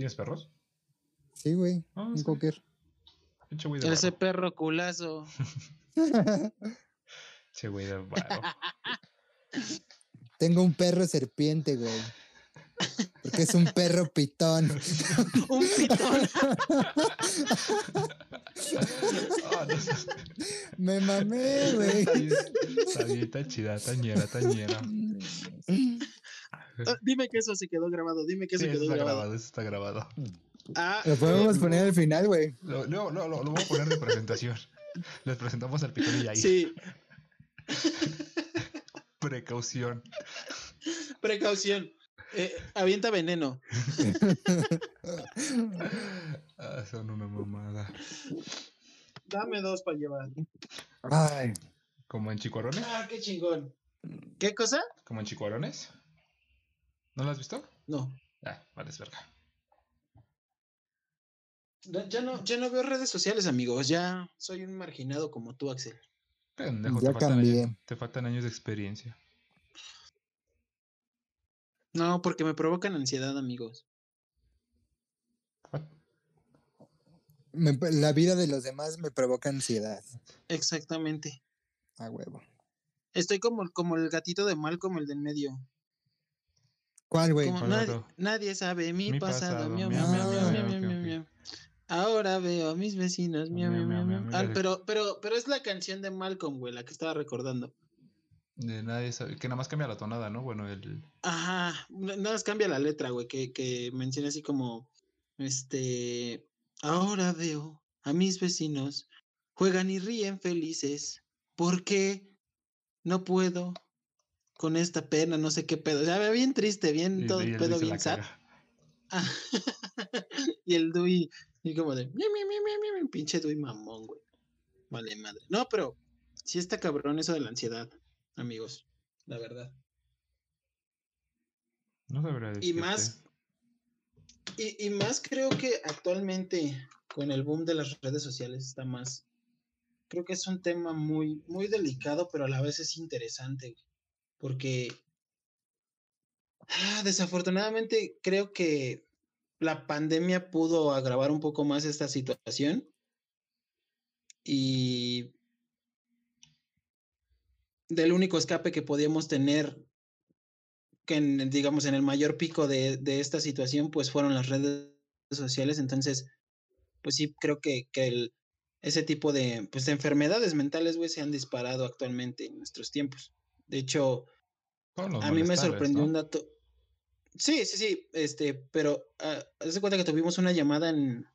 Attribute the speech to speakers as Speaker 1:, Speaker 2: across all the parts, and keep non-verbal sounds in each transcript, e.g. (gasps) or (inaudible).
Speaker 1: ¿Tienes perros?
Speaker 2: Sí, güey.
Speaker 1: Ah,
Speaker 2: un
Speaker 1: sí.
Speaker 2: cocker.
Speaker 1: Pinche güey de
Speaker 3: Ese perro culazo. (laughs)
Speaker 1: Che, güey de varo.
Speaker 2: Tengo un perro serpiente, güey. Porque es un perro pitón. (laughs)
Speaker 3: Un pitón. (laughs)
Speaker 1: Ah, no sé.
Speaker 2: Me mamé, güey.
Speaker 1: Está chida, tañera, tañera.
Speaker 3: Ah, Dime que eso se quedó grabado. Dime que eso
Speaker 1: Sí, eso
Speaker 3: quedó
Speaker 1: está
Speaker 3: grabado.
Speaker 1: grabado, eso está grabado.
Speaker 3: Ah,
Speaker 2: Lo podemos
Speaker 3: eh,
Speaker 2: poner al final, güey.
Speaker 1: Lo, lo, lo, lo voy a poner de presentación. (laughs) Les presentamos al pitón y ahí.
Speaker 3: Sí, (laughs)
Speaker 1: Precaución.
Speaker 3: precaución. Eh, avienta veneno. (laughs)
Speaker 1: Ah, son una mamada.
Speaker 3: Dame dos para llevar.
Speaker 2: Ay,
Speaker 1: ¿Como en chicuarones?
Speaker 3: Ah, qué chingón. ¿Qué cosa?
Speaker 1: ¿Como en chicuarones? ¿No lo has visto?
Speaker 3: No.
Speaker 1: Ah, vale, es verga.
Speaker 3: No, Ya no, ya no veo redes sociales, amigos. Ya soy un marginado como tú, Axel.
Speaker 1: Pendejo,
Speaker 2: Ya
Speaker 1: te faltan,
Speaker 2: cambié.
Speaker 1: años, te faltan años de experiencia.
Speaker 3: No, porque me provocan ansiedad, amigos.
Speaker 2: Me- la vida de los demás me provoca ansiedad.
Speaker 3: Exactamente.
Speaker 2: A huevo.
Speaker 3: Estoy como, como el gatito de mal, como el del medio.
Speaker 2: ¿Cuál, güey?
Speaker 3: Como
Speaker 1: ¿cuál
Speaker 3: nadie, sabe mi,
Speaker 1: Mi
Speaker 3: pasado.
Speaker 1: pasado,
Speaker 3: miau,
Speaker 1: miau,
Speaker 3: miau. Ahora veo a mis vecinos. miau,
Speaker 1: Miau,
Speaker 3: miau. Ah, pero, pero, pero es la canción de Malcolm, güey, la que estaba recordando.
Speaker 1: De nadie sabe. Que nada más cambia la tonada, ¿no? Bueno, el.
Speaker 3: Ajá, na- nada más cambia la letra, güey, que, que menciona así como, este, ahora veo a mis vecinos, juegan y ríen felices, ¿por qué no puedo con esta pena? No sé qué pedo, o sea, bien triste, bien
Speaker 1: y-
Speaker 3: todo (laughs)
Speaker 1: y
Speaker 3: el pedo bien sad. Ah, y el Dui, y como de, mi, mi, mi, mi, mi, mi, pinche Dui mamón, güey. Vale, madre. No, pero sí está cabrón eso de la ansiedad, amigos, la verdad.
Speaker 1: No
Speaker 3: Y
Speaker 1: decirte.
Speaker 3: más, y, y más creo que actualmente con el boom de las redes sociales está más. Creo que es un tema muy, muy delicado, pero a la vez es interesante, güey, porque ah, desafortunadamente creo que la pandemia pudo agravar un poco más esta situación y del único escape que podíamos tener que digamos en el mayor pico de, de esta situación pues fueron las redes sociales. Entonces pues sí creo que, que el, ese tipo de pues de enfermedades mentales se han disparado actualmente en nuestros tiempos de hecho a mí me sorprendió
Speaker 1: ¿no?
Speaker 3: un dato sí sí sí este pero ah, haz de cuenta que tuvimos una llamada en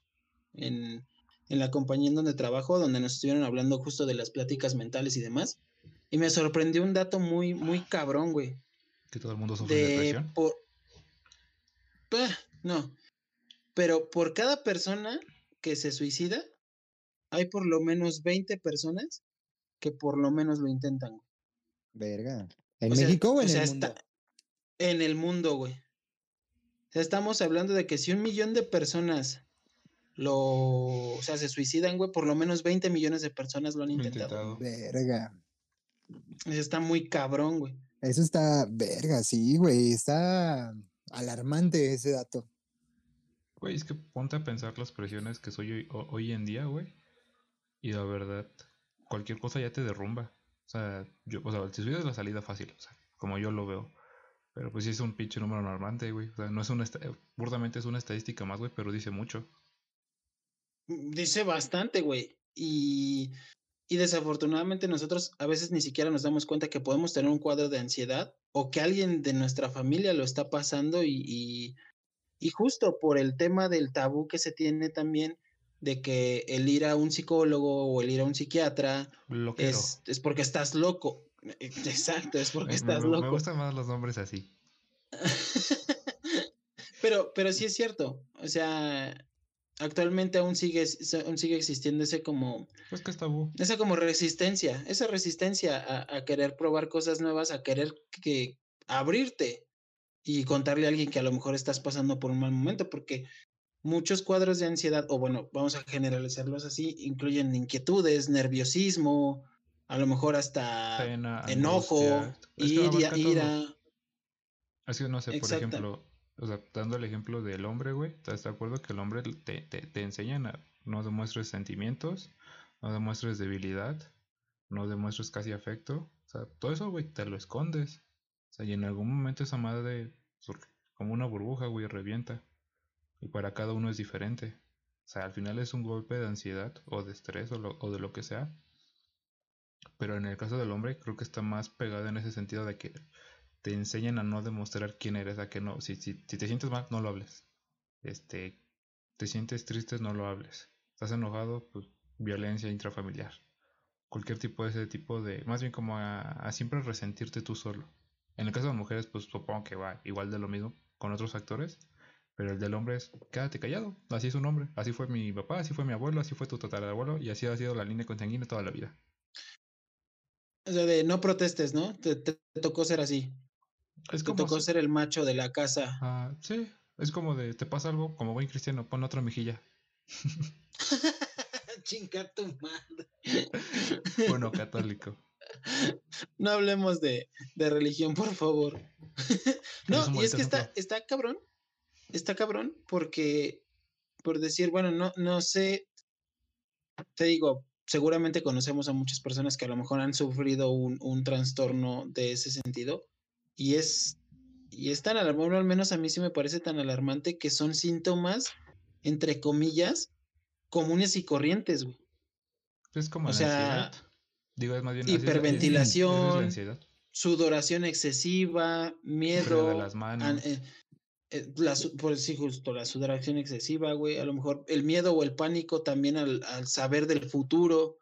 Speaker 3: en en la compañía en donde trabajo donde nos estuvieron hablando justo de las pláticas mentales y demás y me sorprendió un dato muy muy (gasps) cabrón güey
Speaker 1: Que todo el mundo sufre de depresión.
Speaker 3: por Bah, no pero por cada persona que se suicida hay por lo menos 20 personas que por lo menos lo intentan.
Speaker 2: Verga. ¿En
Speaker 3: O sea-
Speaker 2: México o en
Speaker 3: o sea,
Speaker 2: el
Speaker 3: está-
Speaker 2: mundo?
Speaker 3: en el mundo güey o sea, estamos hablando de que si un millón de personas lo o sea se suicidan güey por lo menos 20 millones de personas lo han intentado
Speaker 1: intentado.
Speaker 2: Verga.
Speaker 3: O sea, está muy cabrón güey
Speaker 2: Eso está, verga, sí, güey. Está alarmante ese dato.
Speaker 1: Güey, es que ponte a pensar las presiones que soy hoy, ho- hoy en día, güey. Y la verdad, cualquier cosa ya te derrumba. O sea, yo, o sea, el suicidio es la salida fácil, o sea, como yo lo veo. Pero pues sí es un pinche número alarmante, güey. O sea, no es una, burdamente es una estadística más, güey, pero dice mucho.
Speaker 3: Dice bastante, güey. Y, y desafortunadamente nosotros a veces ni siquiera nos damos cuenta que podemos tener un cuadro de ansiedad o que alguien de nuestra familia lo está pasando y, y justo por el tema del tabú que se tiene también de que el ir a un psicólogo o el ir a un psiquiatra es, es porque estás loco. Exacto, es porque
Speaker 1: me,
Speaker 3: estás
Speaker 1: me- me
Speaker 3: loco.
Speaker 1: gustan más los nombres así. (laughs)
Speaker 3: pero, pero sí es cierto. O sea, actualmente aún sigue, aún sigue existiendo ese como
Speaker 1: Pues que es tabú.
Speaker 3: esa como resistencia, esa resistencia a, a querer probar cosas nuevas, a querer que abrirte y contarle a alguien que a lo mejor estás pasando por un mal momento, porque muchos cuadros de ansiedad, o bueno, vamos a generalizarlos así, incluyen inquietudes, nerviosismo, a lo mejor hasta
Speaker 1: Pena,
Speaker 3: enojo,
Speaker 1: que
Speaker 3: ira,
Speaker 1: abarca todo.
Speaker 3: ira.
Speaker 1: Así no sé, por ejemplo, o sea, dando el ejemplo del hombre, güey, ¿estás de acuerdo que el hombre te, te, te enseñan a no demuestres sentimientos, no demuestres debilidad, no demuestres casi afecto? O sea, todo eso, güey, te lo escondes. O sea, y en algún momento esa madre, como una burbuja, güey, revienta. Y para cada uno es diferente. O sea, al final es un golpe de ansiedad o de estrés o, lo- o de lo que sea. Pero en el caso del hombre, creo que está más pegado en ese sentido de que te enseñan a no demostrar quién eres, a que no. Si, si, te sientes mal, no lo hables. Este, te sientes triste, no lo hables. Estás enojado, pues violencia intrafamiliar. Cualquier tipo de ese tipo de. Más bien como a, a siempre resentirte tú solo. En el caso de las mujeres, pues supongo que va igual de lo mismo con otros factores. Pero el del hombre es quédate callado. Así es un hombre. Así fue mi papá, así fue mi abuelo, así fue tu tatarabuelo. Y así ha sido la línea consanguínea toda la vida.
Speaker 3: O sea, de no protestes, ¿no? Te, te- te tocó ser así.
Speaker 1: Es
Speaker 3: Te
Speaker 1: como.
Speaker 3: tocó ser el macho de la casa.
Speaker 1: Ah, sí, es como de te pasa algo, como buen cristiano, pon otra mejilla. (laughs)
Speaker 3: Chingar tu madre. (laughs)
Speaker 1: Bueno, católico.
Speaker 3: No hablemos de, de religión, por favor. no, y es que está, está cabrón. Está cabrón porque, por decir, bueno, no, no sé, te digo, seguramente conocemos a muchas personas que a lo mejor han sufrido un, un trastorno de ese sentido y es, y es tan alarmante, al menos a mí sí me parece tan alarmante que son síntomas, entre comillas, comunes y corrientes, güey.
Speaker 1: Es como
Speaker 3: O
Speaker 1: la
Speaker 3: sea,
Speaker 1: ansiedad. Digo, es más bien así es es-
Speaker 3: hiperventilación,
Speaker 1: es
Speaker 3: sudoración excesiva, miedo,
Speaker 1: de las
Speaker 3: an-
Speaker 1: manos.
Speaker 3: eh, eh, la, sí, justo la sudoración excesiva, güey, a lo mejor el miedo o el pánico también al, al saber del futuro,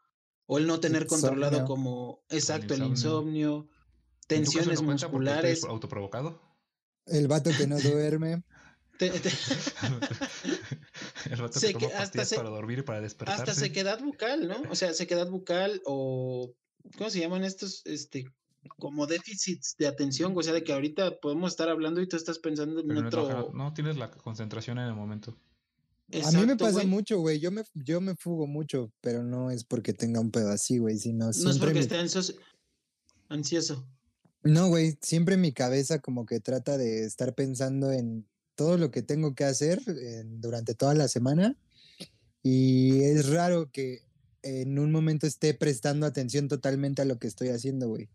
Speaker 3: o el no tener controlado
Speaker 2: Insomnio.
Speaker 3: como, exacto, el
Speaker 1: insomnio.
Speaker 3: insomnio,
Speaker 1: ¿En tu caso
Speaker 3: tensiones
Speaker 1: no
Speaker 3: musculares.
Speaker 1: autoprovocado?
Speaker 2: El vato que no duerme. (laughs)
Speaker 3: te- te- (laughs)
Speaker 1: El rato
Speaker 3: Se
Speaker 1: que toma
Speaker 3: hasta
Speaker 1: pastillas
Speaker 3: se-
Speaker 1: para dormir y para despertarse.
Speaker 3: hasta sequedad bucal, ¿no? O sea, sequedad bucal o, ¿cómo se llaman estos? Este, como déficits de atención, o sea, de que ahorita podemos estar hablando y tú estás pensando en
Speaker 1: Pero
Speaker 3: otro...
Speaker 1: no- no tienes la concentración en el momento.
Speaker 2: a mí me pasa mucho, güey. Yo me, yo me fugo mucho, pero no es porque tenga un pedo así, güey, sino
Speaker 3: No es porque
Speaker 2: mi-
Speaker 3: esté ansioso. ansioso.
Speaker 2: No, güey, siempre mi cabeza como que trata de estar pensando en todo lo que tengo que hacer en- durante toda la semana y es raro que en un momento esté prestando atención totalmente a lo que estoy haciendo, güey.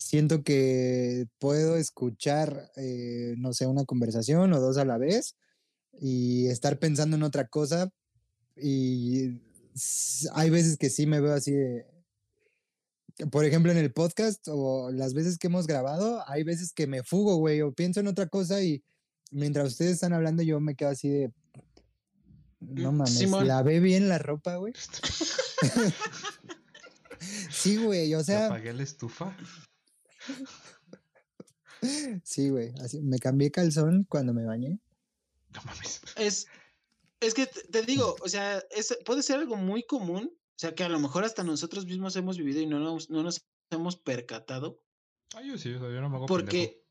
Speaker 2: Siento que puedo escuchar, eh, no sé, una conversación o dos a la vez y estar pensando en otra cosa y hay veces que sí me veo así de, por ejemplo, en el podcast o las veces que hemos grabado, hay veces que me fugo, güey, o pienso en otra cosa y mientras ustedes están hablando yo me quedo así de... No
Speaker 3: Mm,
Speaker 2: mames,
Speaker 3: Simón.
Speaker 2: ¿la ve bien la ropa, güey? (laughs) (laughs) Sí, güey, o
Speaker 1: ¿Ya
Speaker 2: sea,
Speaker 1: apagué la estufa?
Speaker 2: Sí, güey, así, me cambié calzón cuando me bañé.
Speaker 1: No mames.
Speaker 3: Es, es que te, te digo, o sea, es, puede ser algo muy común, o sea, que a lo mejor hasta nosotros mismos hemos vivido y no nos, no nos hemos percatado,
Speaker 1: Ah, yo sí, o sea, yo no me hago pendejo.
Speaker 3: porque...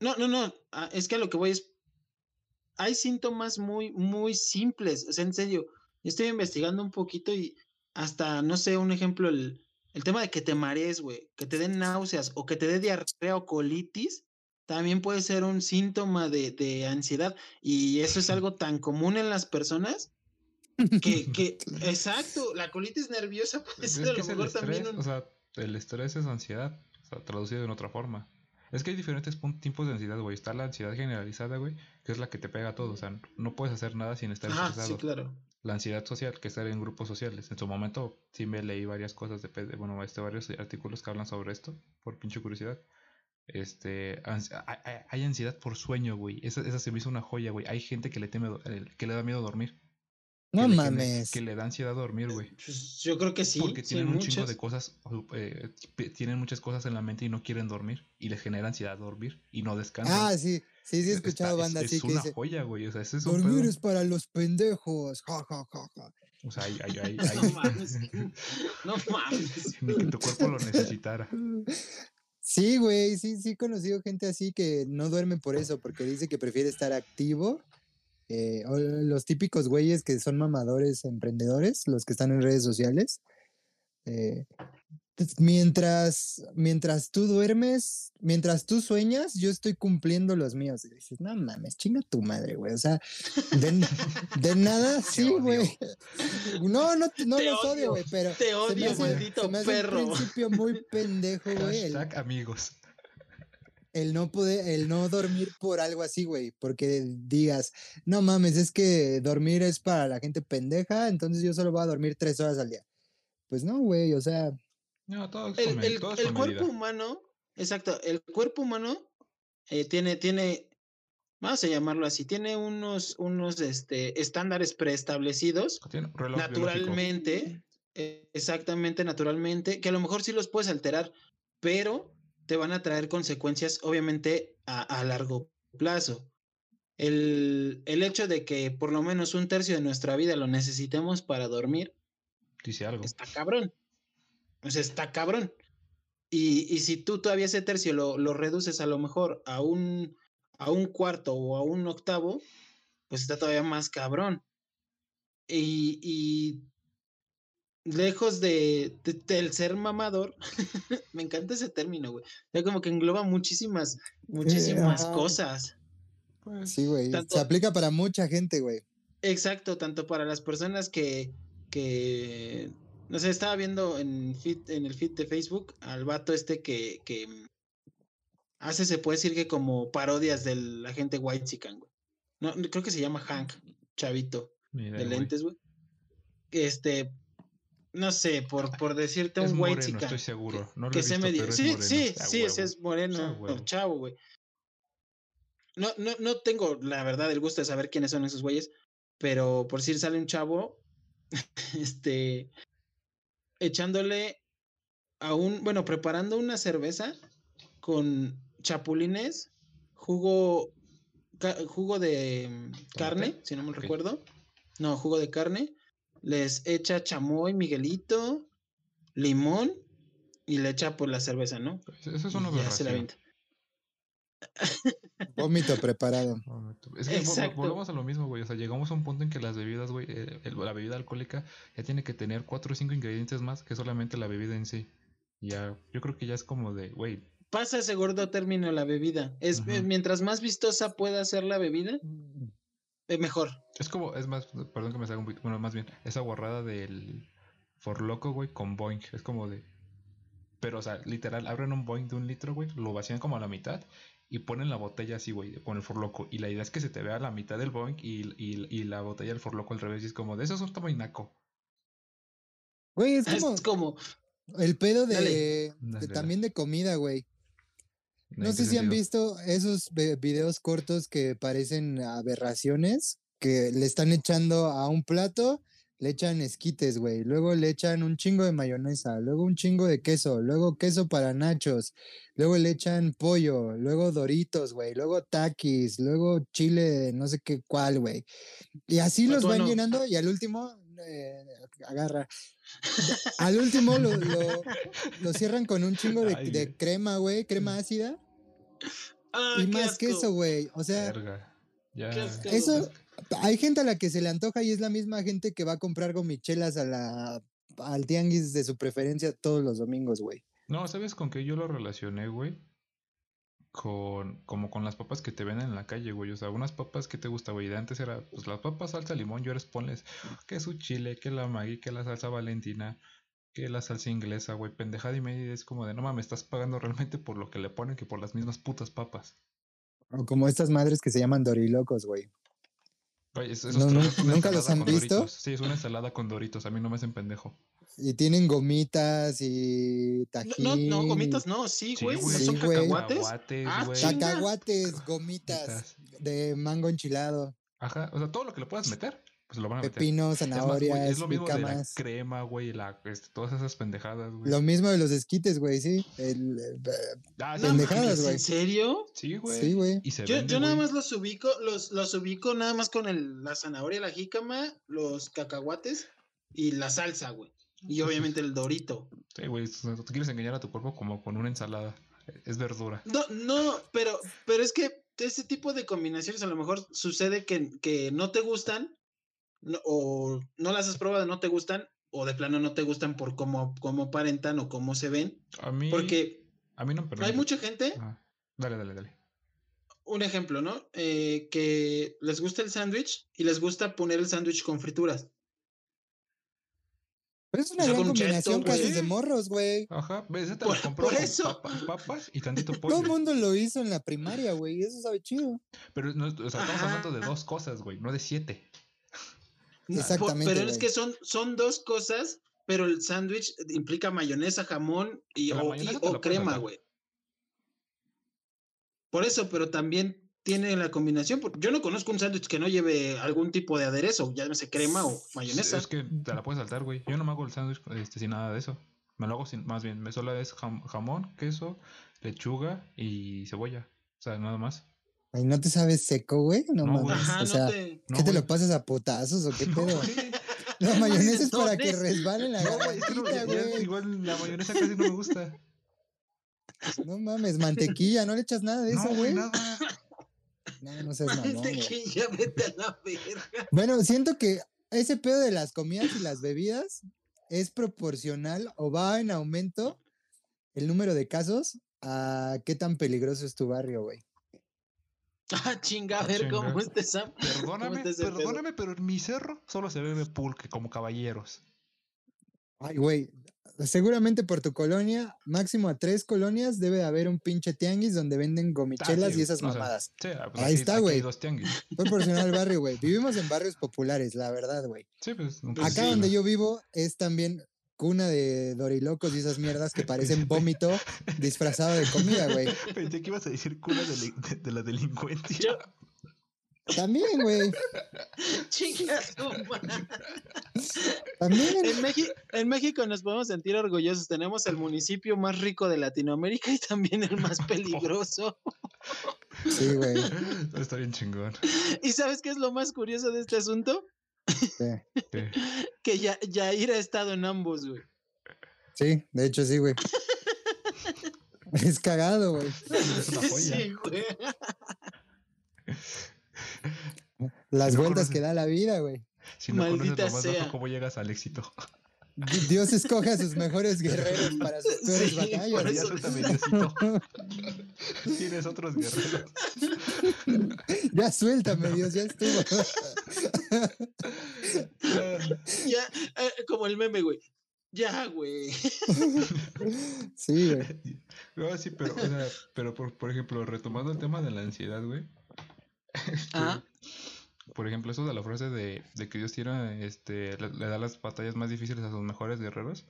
Speaker 3: No, no, no, ah, es que a lo que voy es... Hay síntomas muy, muy simples, o sea, en serio, yo estoy investigando un poquito y hasta, no sé, un ejemplo, el, el tema de que te marees, güey, que te den náuseas o que te dé diarrea o colitis, también puede ser un síntoma de, de ansiedad. Y eso es algo tan común en las personas que, (laughs) que exacto, la colitis nerviosa (laughs) puede
Speaker 1: Es
Speaker 3: ser a lo mejor también
Speaker 1: estrés,
Speaker 3: un...
Speaker 1: o sea, el estrés es ansiedad, o sea, traducido en otra forma. Es que hay diferentes tipos de ansiedad, güey. Está la ansiedad generalizada, güey, que es la que te pega a todo. O sea, no puedes hacer nada sin estar
Speaker 3: Ah,
Speaker 1: estresado.
Speaker 3: sí, claro.
Speaker 1: La ansiedad social, que es estar en grupos sociales. En su momento sí me leí varias cosas, de, bueno, este, varios artículos que hablan sobre esto, por pinche curiosidad. Este, hay, hay- ansiedad por sueño, güey. Esa, esa se me hizo una joya, güey. Hay gente que le teme, que le da miedo dormir.
Speaker 2: No
Speaker 1: que le gene-
Speaker 2: mames.
Speaker 1: que le da ansiedad dormir, güey.
Speaker 3: Pues yo creo que sí.
Speaker 1: Porque
Speaker 3: sí,
Speaker 1: tienen un chingo de cosas, eh, tienen muchas cosas en la mente y no quieren dormir. Y les genera ansiedad dormir y no descansan.
Speaker 2: Ah, sí, sí, sí he escuchado
Speaker 1: es-
Speaker 2: banda
Speaker 1: es,
Speaker 2: así que
Speaker 1: una
Speaker 2: dice,
Speaker 1: joya, güey. O sea, ese es un
Speaker 2: dormir
Speaker 1: pedo.
Speaker 2: es para los pendejos. Ja, ja, ja, ja.
Speaker 1: O sea, hay, hay, hay, (laughs)
Speaker 3: No mames. (laughs) No mames.
Speaker 1: ni que tu cuerpo lo necesitara.
Speaker 2: Sí, güey, sí, sí he conocido gente así que no duerme por eso, porque dice que prefiere estar activo. Eh, los típicos güeyes que son mamadores emprendedores, los que están en redes sociales. eh, mientras, mientras tú duermes, mientras tú sueñas, yo estoy cumpliendo los míos. Y dices, no mames, chinga tu madre, güey. O sea, de, de nada, (laughs) sí, güey. (laughs) No, no, no
Speaker 3: Te
Speaker 2: los odio, güey, pero
Speaker 3: Te
Speaker 2: se me
Speaker 3: odio,
Speaker 2: hace,
Speaker 3: maldito
Speaker 2: se me hace
Speaker 3: perro.
Speaker 2: un principio muy (laughs) pendejo, güey.
Speaker 1: Amigos.
Speaker 2: El no poder, el no dormir por algo así, güey. Porque digas, no mames, es que dormir es para la gente pendeja, entonces yo solo voy a dormir tres horas al día. Pues no, güey, o sea,
Speaker 1: No, todo es
Speaker 3: El, el-
Speaker 1: todo es
Speaker 3: el
Speaker 1: con
Speaker 3: cuerpo humano, exacto, el cuerpo humano eh, tiene, tiene, vamos a llamarlo así, tiene unos, unos este, estándares preestablecidos naturalmente, eh, exactamente naturalmente, que a lo mejor sí los puedes alterar, pero te van a traer consecuencias, obviamente, a, a largo plazo. El, el hecho de que por lo menos un tercio de nuestra vida lo necesitemos para dormir,
Speaker 1: Dice algo.
Speaker 3: está cabrón. O sea, está cabrón. Y, y si tú todavía ese tercio lo, lo reduces a lo mejor a un, a un cuarto o a un octavo, pues está todavía más cabrón. Y, y lejos de, de- del ser mamador, (laughs) me encanta ese término, güey. Ya como que engloba muchísimas, muchísimas cosas.
Speaker 1: Pues,
Speaker 2: sí, güey.
Speaker 3: Tanto-
Speaker 2: Se aplica para mucha gente, güey.
Speaker 3: Exacto, tanto para las personas que, que no sé, estaba viendo en, feed- en el feed de Facebook al vato este que, que hace, se puede decir que como parodias de la gente white chican, güey. No, creo que se llama Hank, chavito,
Speaker 1: idea,
Speaker 3: de lentes, güey. Este, no sé, por, por decirte
Speaker 1: Es
Speaker 3: un
Speaker 1: moreno,
Speaker 3: chican.
Speaker 1: estoy seguro. No lo
Speaker 3: que
Speaker 1: he
Speaker 3: se medio.
Speaker 1: pero es
Speaker 3: Sí,
Speaker 1: moreno.
Speaker 3: sí,
Speaker 1: A
Speaker 3: sí, ese es moreno,
Speaker 1: A huevo.
Speaker 3: chavo, güey. No, no, no tengo, la verdad, el gusto de saber quiénes son esos güeyes, pero por si sale un chavo, (laughs) este, echándole a un, bueno, preparando una cerveza con chapulines, jugo, ca- jugo de mm, carne,
Speaker 1: ¿Tomate?
Speaker 3: si no me recuerdo. No, jugo de carne. Les echa chamoy, Miguelito, limón y le echa por la cerveza, ¿no?
Speaker 1: Eso es
Speaker 3: Y
Speaker 1: una
Speaker 3: ya se la
Speaker 1: aberración.
Speaker 2: Vómito preparado. (laughs)
Speaker 1: Es que
Speaker 3: Exacto.
Speaker 1: volvemos a lo mismo, güey. O sea, llegamos a un punto en que las bebidas, güey, eh, el- la bebida alcohólica ya tiene que tener cuatro o cinco ingredientes más que solamente la bebida en sí. Ya, yo creo que ya es como de, güey,
Speaker 3: Pasa ese gordo término la bebida. Es mientras más vistosa pueda ser la bebida, eh, mejor.
Speaker 1: es como, es más, perdón que me salga un poquito, bueno, más bien, esa guarrada del For Loco, güey, con Boeing. Es como de, pero, o sea, literal, abren un Boeing de un litro, güey, lo vacían como a la mitad y ponen la botella así, güey, con el For Loco. Y la idea es que se te vea la mitad del Boeing y, y, y la botella del For Loco al revés. Y es como, de eso es un tamaño naco.
Speaker 2: Güey, es (laughs)
Speaker 3: Es
Speaker 2: como el pedo de,
Speaker 3: Dale.
Speaker 2: de también de comida, güey. No
Speaker 1: ¿En
Speaker 2: sé si han visto esos videos cortos que parecen aberraciones, que le están echando a un plato, le echan esquites, güey. Luego le echan un chingo de mayonesa, luego un chingo de queso, luego queso para nachos, luego le echan pollo, luego doritos, güey, luego taquis, luego chile, no sé qué cuál, güey. Y así los van llenando y al último, eh, agarra. Al último lo, lo- lo cierran con un chingo de,
Speaker 1: Ay,
Speaker 2: de crema, güey, crema ácida
Speaker 3: ah,
Speaker 2: y
Speaker 3: qué
Speaker 2: más
Speaker 3: asco.
Speaker 2: queso, güey. O sea,
Speaker 1: Verga. Ya.
Speaker 2: Eso, hay gente a la que se le antoja y es la misma gente que va a comprar gomichelas a la, al tianguis de su preferencia todos los domingos, güey.
Speaker 1: No, ¿sabes con qué yo lo relacioné, güey? Con, como con las papas que te venden en la calle, güey. O sea, unas papas que te gusta, güey. De antes era, pues las papas, salsa, limón, y ahora es ponles que su chile, que la Maggi, que la salsa valentina, que la salsa inglesa, güey. Pendejada y media. y Es como de, no mames, estás pagando realmente por lo que le ponen que por las mismas putas papas.
Speaker 2: O como estas madres que se llaman dorilocos, güey.
Speaker 1: Güey, es-
Speaker 2: No,
Speaker 1: es-
Speaker 2: no, ¿nunca los
Speaker 1: ensalada
Speaker 2: han
Speaker 1: con
Speaker 2: visto?
Speaker 1: Doritos. Sí, es una ensalada con doritos. A mí no me hacen pendejo.
Speaker 2: Y tienen gomitas y tajín.
Speaker 3: no, no, gomitas no, sí,
Speaker 1: Sí,
Speaker 3: güey. ¿No son
Speaker 2: Sí,
Speaker 3: cacahuates?
Speaker 1: Cacahuates,
Speaker 3: Ah,
Speaker 1: güey.
Speaker 2: Cacahuates, gomitas
Speaker 1: Gomitas.
Speaker 2: de mango enchilado,
Speaker 1: Ajá, o sea, todo lo que le puedas meter, pues lo van a meter.
Speaker 2: pepino,
Speaker 1: Es más, güey,
Speaker 2: zanahorias,
Speaker 1: es lo mismo de la crema, güey, la, este, todas esas pendejadas, güey.
Speaker 2: Lo mismo de los esquites, güey, sí. El, eh,
Speaker 1: Ah,
Speaker 2: pendejadas, güey.
Speaker 3: ¿En serio?
Speaker 1: Sí, güey.
Speaker 2: sí, güey.
Speaker 3: Yo,
Speaker 1: vende,
Speaker 3: yo nada
Speaker 1: güey.
Speaker 3: más los ubico, los, los ubico nada más con el, la zanahoria, la jícama, los cacahuates y la salsa, güey. Y obviamente el dorito.
Speaker 1: Sí, güey, tú tú quieres engañar a tu cuerpo como con una ensalada. Es verdura.
Speaker 3: No, no, pero, pero es que ese tipo de combinaciones a lo mejor sucede que, que no te gustan no- o no las has probado, no te gustan o de plano no te gustan por cómo, cómo aparentan o cómo se ven.
Speaker 1: A mí.
Speaker 3: Porque
Speaker 1: A mí no, pero.
Speaker 3: hay mucha gente,
Speaker 1: Ajá. Dale, dale, dale.
Speaker 3: un ejemplo, ¿no? Eh, que les gusta el sándwich y les gusta poner el sándwich con frituras.
Speaker 2: Pero es una
Speaker 3: sea,
Speaker 2: gran
Speaker 3: con cheto,
Speaker 2: combinación casi de morros, güey.
Speaker 1: Ajá, ves, ese te
Speaker 3: Por-
Speaker 1: lo compró
Speaker 3: por
Speaker 1: con
Speaker 3: eso.
Speaker 1: papas, papas y tantito (laughs)
Speaker 2: Todo
Speaker 1: pollo.
Speaker 2: el mundo lo hizo en la primaria, güey. Eso sabe chido.
Speaker 1: Pero no, o sea, estamos
Speaker 3: Ajá.
Speaker 1: hablando de dos cosas, güey, no de siete.
Speaker 3: No,
Speaker 2: Exactamente,
Speaker 3: Pero es que son, son dos cosas, pero el sándwich implica mayonesa, jamón y, o,
Speaker 1: mayonesa
Speaker 3: y-
Speaker 1: te
Speaker 3: o crema, güey. Por eso, pero también tiene la combinación. porque Yo no conozco un sándwich que no lleve algún tipo de aderezo, ya sé crema o mayonesa.
Speaker 1: Es que te la puedes saltar, güey. Yo no me hago el sándwich este, sin nada de eso. Me lo hago sin, más bien, me solo es jam- jamón, queso, lechuga y cebolla. O sea, nada más.
Speaker 2: Ay, ¿no te sabes seco, güey? No,
Speaker 1: No,
Speaker 2: mames.
Speaker 3: Ajá,
Speaker 2: o
Speaker 3: no
Speaker 2: sea,
Speaker 3: te.
Speaker 1: No,
Speaker 2: ¿qué te lo pasas a putazos o qué (laughs)
Speaker 1: No,
Speaker 2: pedo? La mayonesa es para que
Speaker 3: Mayonesones.
Speaker 2: resbale la
Speaker 1: No, güey, no, igual la mayonesa casi no me gusta.
Speaker 2: No mames, mantequilla, no le echas nada de eso,
Speaker 1: no, güey,
Speaker 2: güey.
Speaker 1: nada.
Speaker 2: No, no seas mamón.
Speaker 3: Mantequilla, vete a la verga.
Speaker 2: Bueno, siento que ese pedo de las comidas y las bebidas es proporcional o va en aumento el número de casos a qué tan peligroso es tu barrio, güey.
Speaker 3: Ah, chinga, a
Speaker 1: Ah,
Speaker 3: ver cómo
Speaker 1: chinga.
Speaker 3: está esa.
Speaker 1: Perdóname,
Speaker 3: está ese pedo?
Speaker 1: perdóname, pero en mi cerro solo se bebe pulque como caballeros.
Speaker 2: Ay, güey. Seguramente por tu colonia, máximo a tres colonias, debe de haber un pinche tianguis donde venden gomichelas
Speaker 1: Ah, sí,
Speaker 2: y esas
Speaker 1: o sea,
Speaker 2: mamadas.
Speaker 1: Sí, ah, pues
Speaker 2: Ahí
Speaker 1: aquí-
Speaker 2: está, güey.
Speaker 1: dos tianguis.
Speaker 2: Proporcional al barrio, güey. (laughs) Vivimos en barrios populares, la verdad, güey.
Speaker 1: Sí, pues.
Speaker 3: Pues
Speaker 2: Acá
Speaker 3: sí.
Speaker 2: donde yo vivo es también cuna de dorilocos y esas mierdas que (laughs) parecen vómito disfrazado de comida, güey. (laughs)
Speaker 1: Pensé que ibas a decir cuna de, li- de- de la delincuencia.
Speaker 3: Yo-
Speaker 2: También, güey. (laughs)
Speaker 3: Chinga su madre.
Speaker 2: También.
Speaker 3: En, México, en México nos podemos sentir orgullosos. Tenemos el municipio más rico de Latinoamérica y también el más peligroso.
Speaker 2: Sí, güey.
Speaker 1: Está bien chingón.
Speaker 3: ¿Y sabes qué es lo más curioso de este asunto?
Speaker 2: Sí.
Speaker 1: Sí. (laughs)
Speaker 3: Que ya, Yair ha estado en ambos, güey.
Speaker 2: Sí, de hecho sí, güey. (laughs) Es cagado, güey. (laughs)
Speaker 3: Sí, güey.
Speaker 2: Las
Speaker 1: No
Speaker 2: vueltas
Speaker 1: conoces-
Speaker 2: que da la vida, güey.
Speaker 1: Si no conoces
Speaker 3: Maldita
Speaker 1: lo más
Speaker 3: sea.
Speaker 1: bajo, ¿cómo llegas al éxito?
Speaker 2: Di- Dios escoge a sus mejores guerreros para sus (laughs) peores
Speaker 3: Sí,
Speaker 2: batallas.
Speaker 3: por eso-
Speaker 1: suéltame, Diosito. Tienes otros guerreros. (laughs)
Speaker 2: Ya suéltame, Dios, ya estuvo. (laughs)
Speaker 3: Ya, eh, como el meme, güey. Ya, güey.
Speaker 2: Sí, güey.
Speaker 1: No, sí, pero, o sea, pero por, por ejemplo, retomando el tema de la ansiedad, güey. este,
Speaker 3: Ajá.
Speaker 1: Por ejemplo, eso de la frase de, de que Dios tiene, este, le, le da las batallas más difíciles a sus mejores guerreros.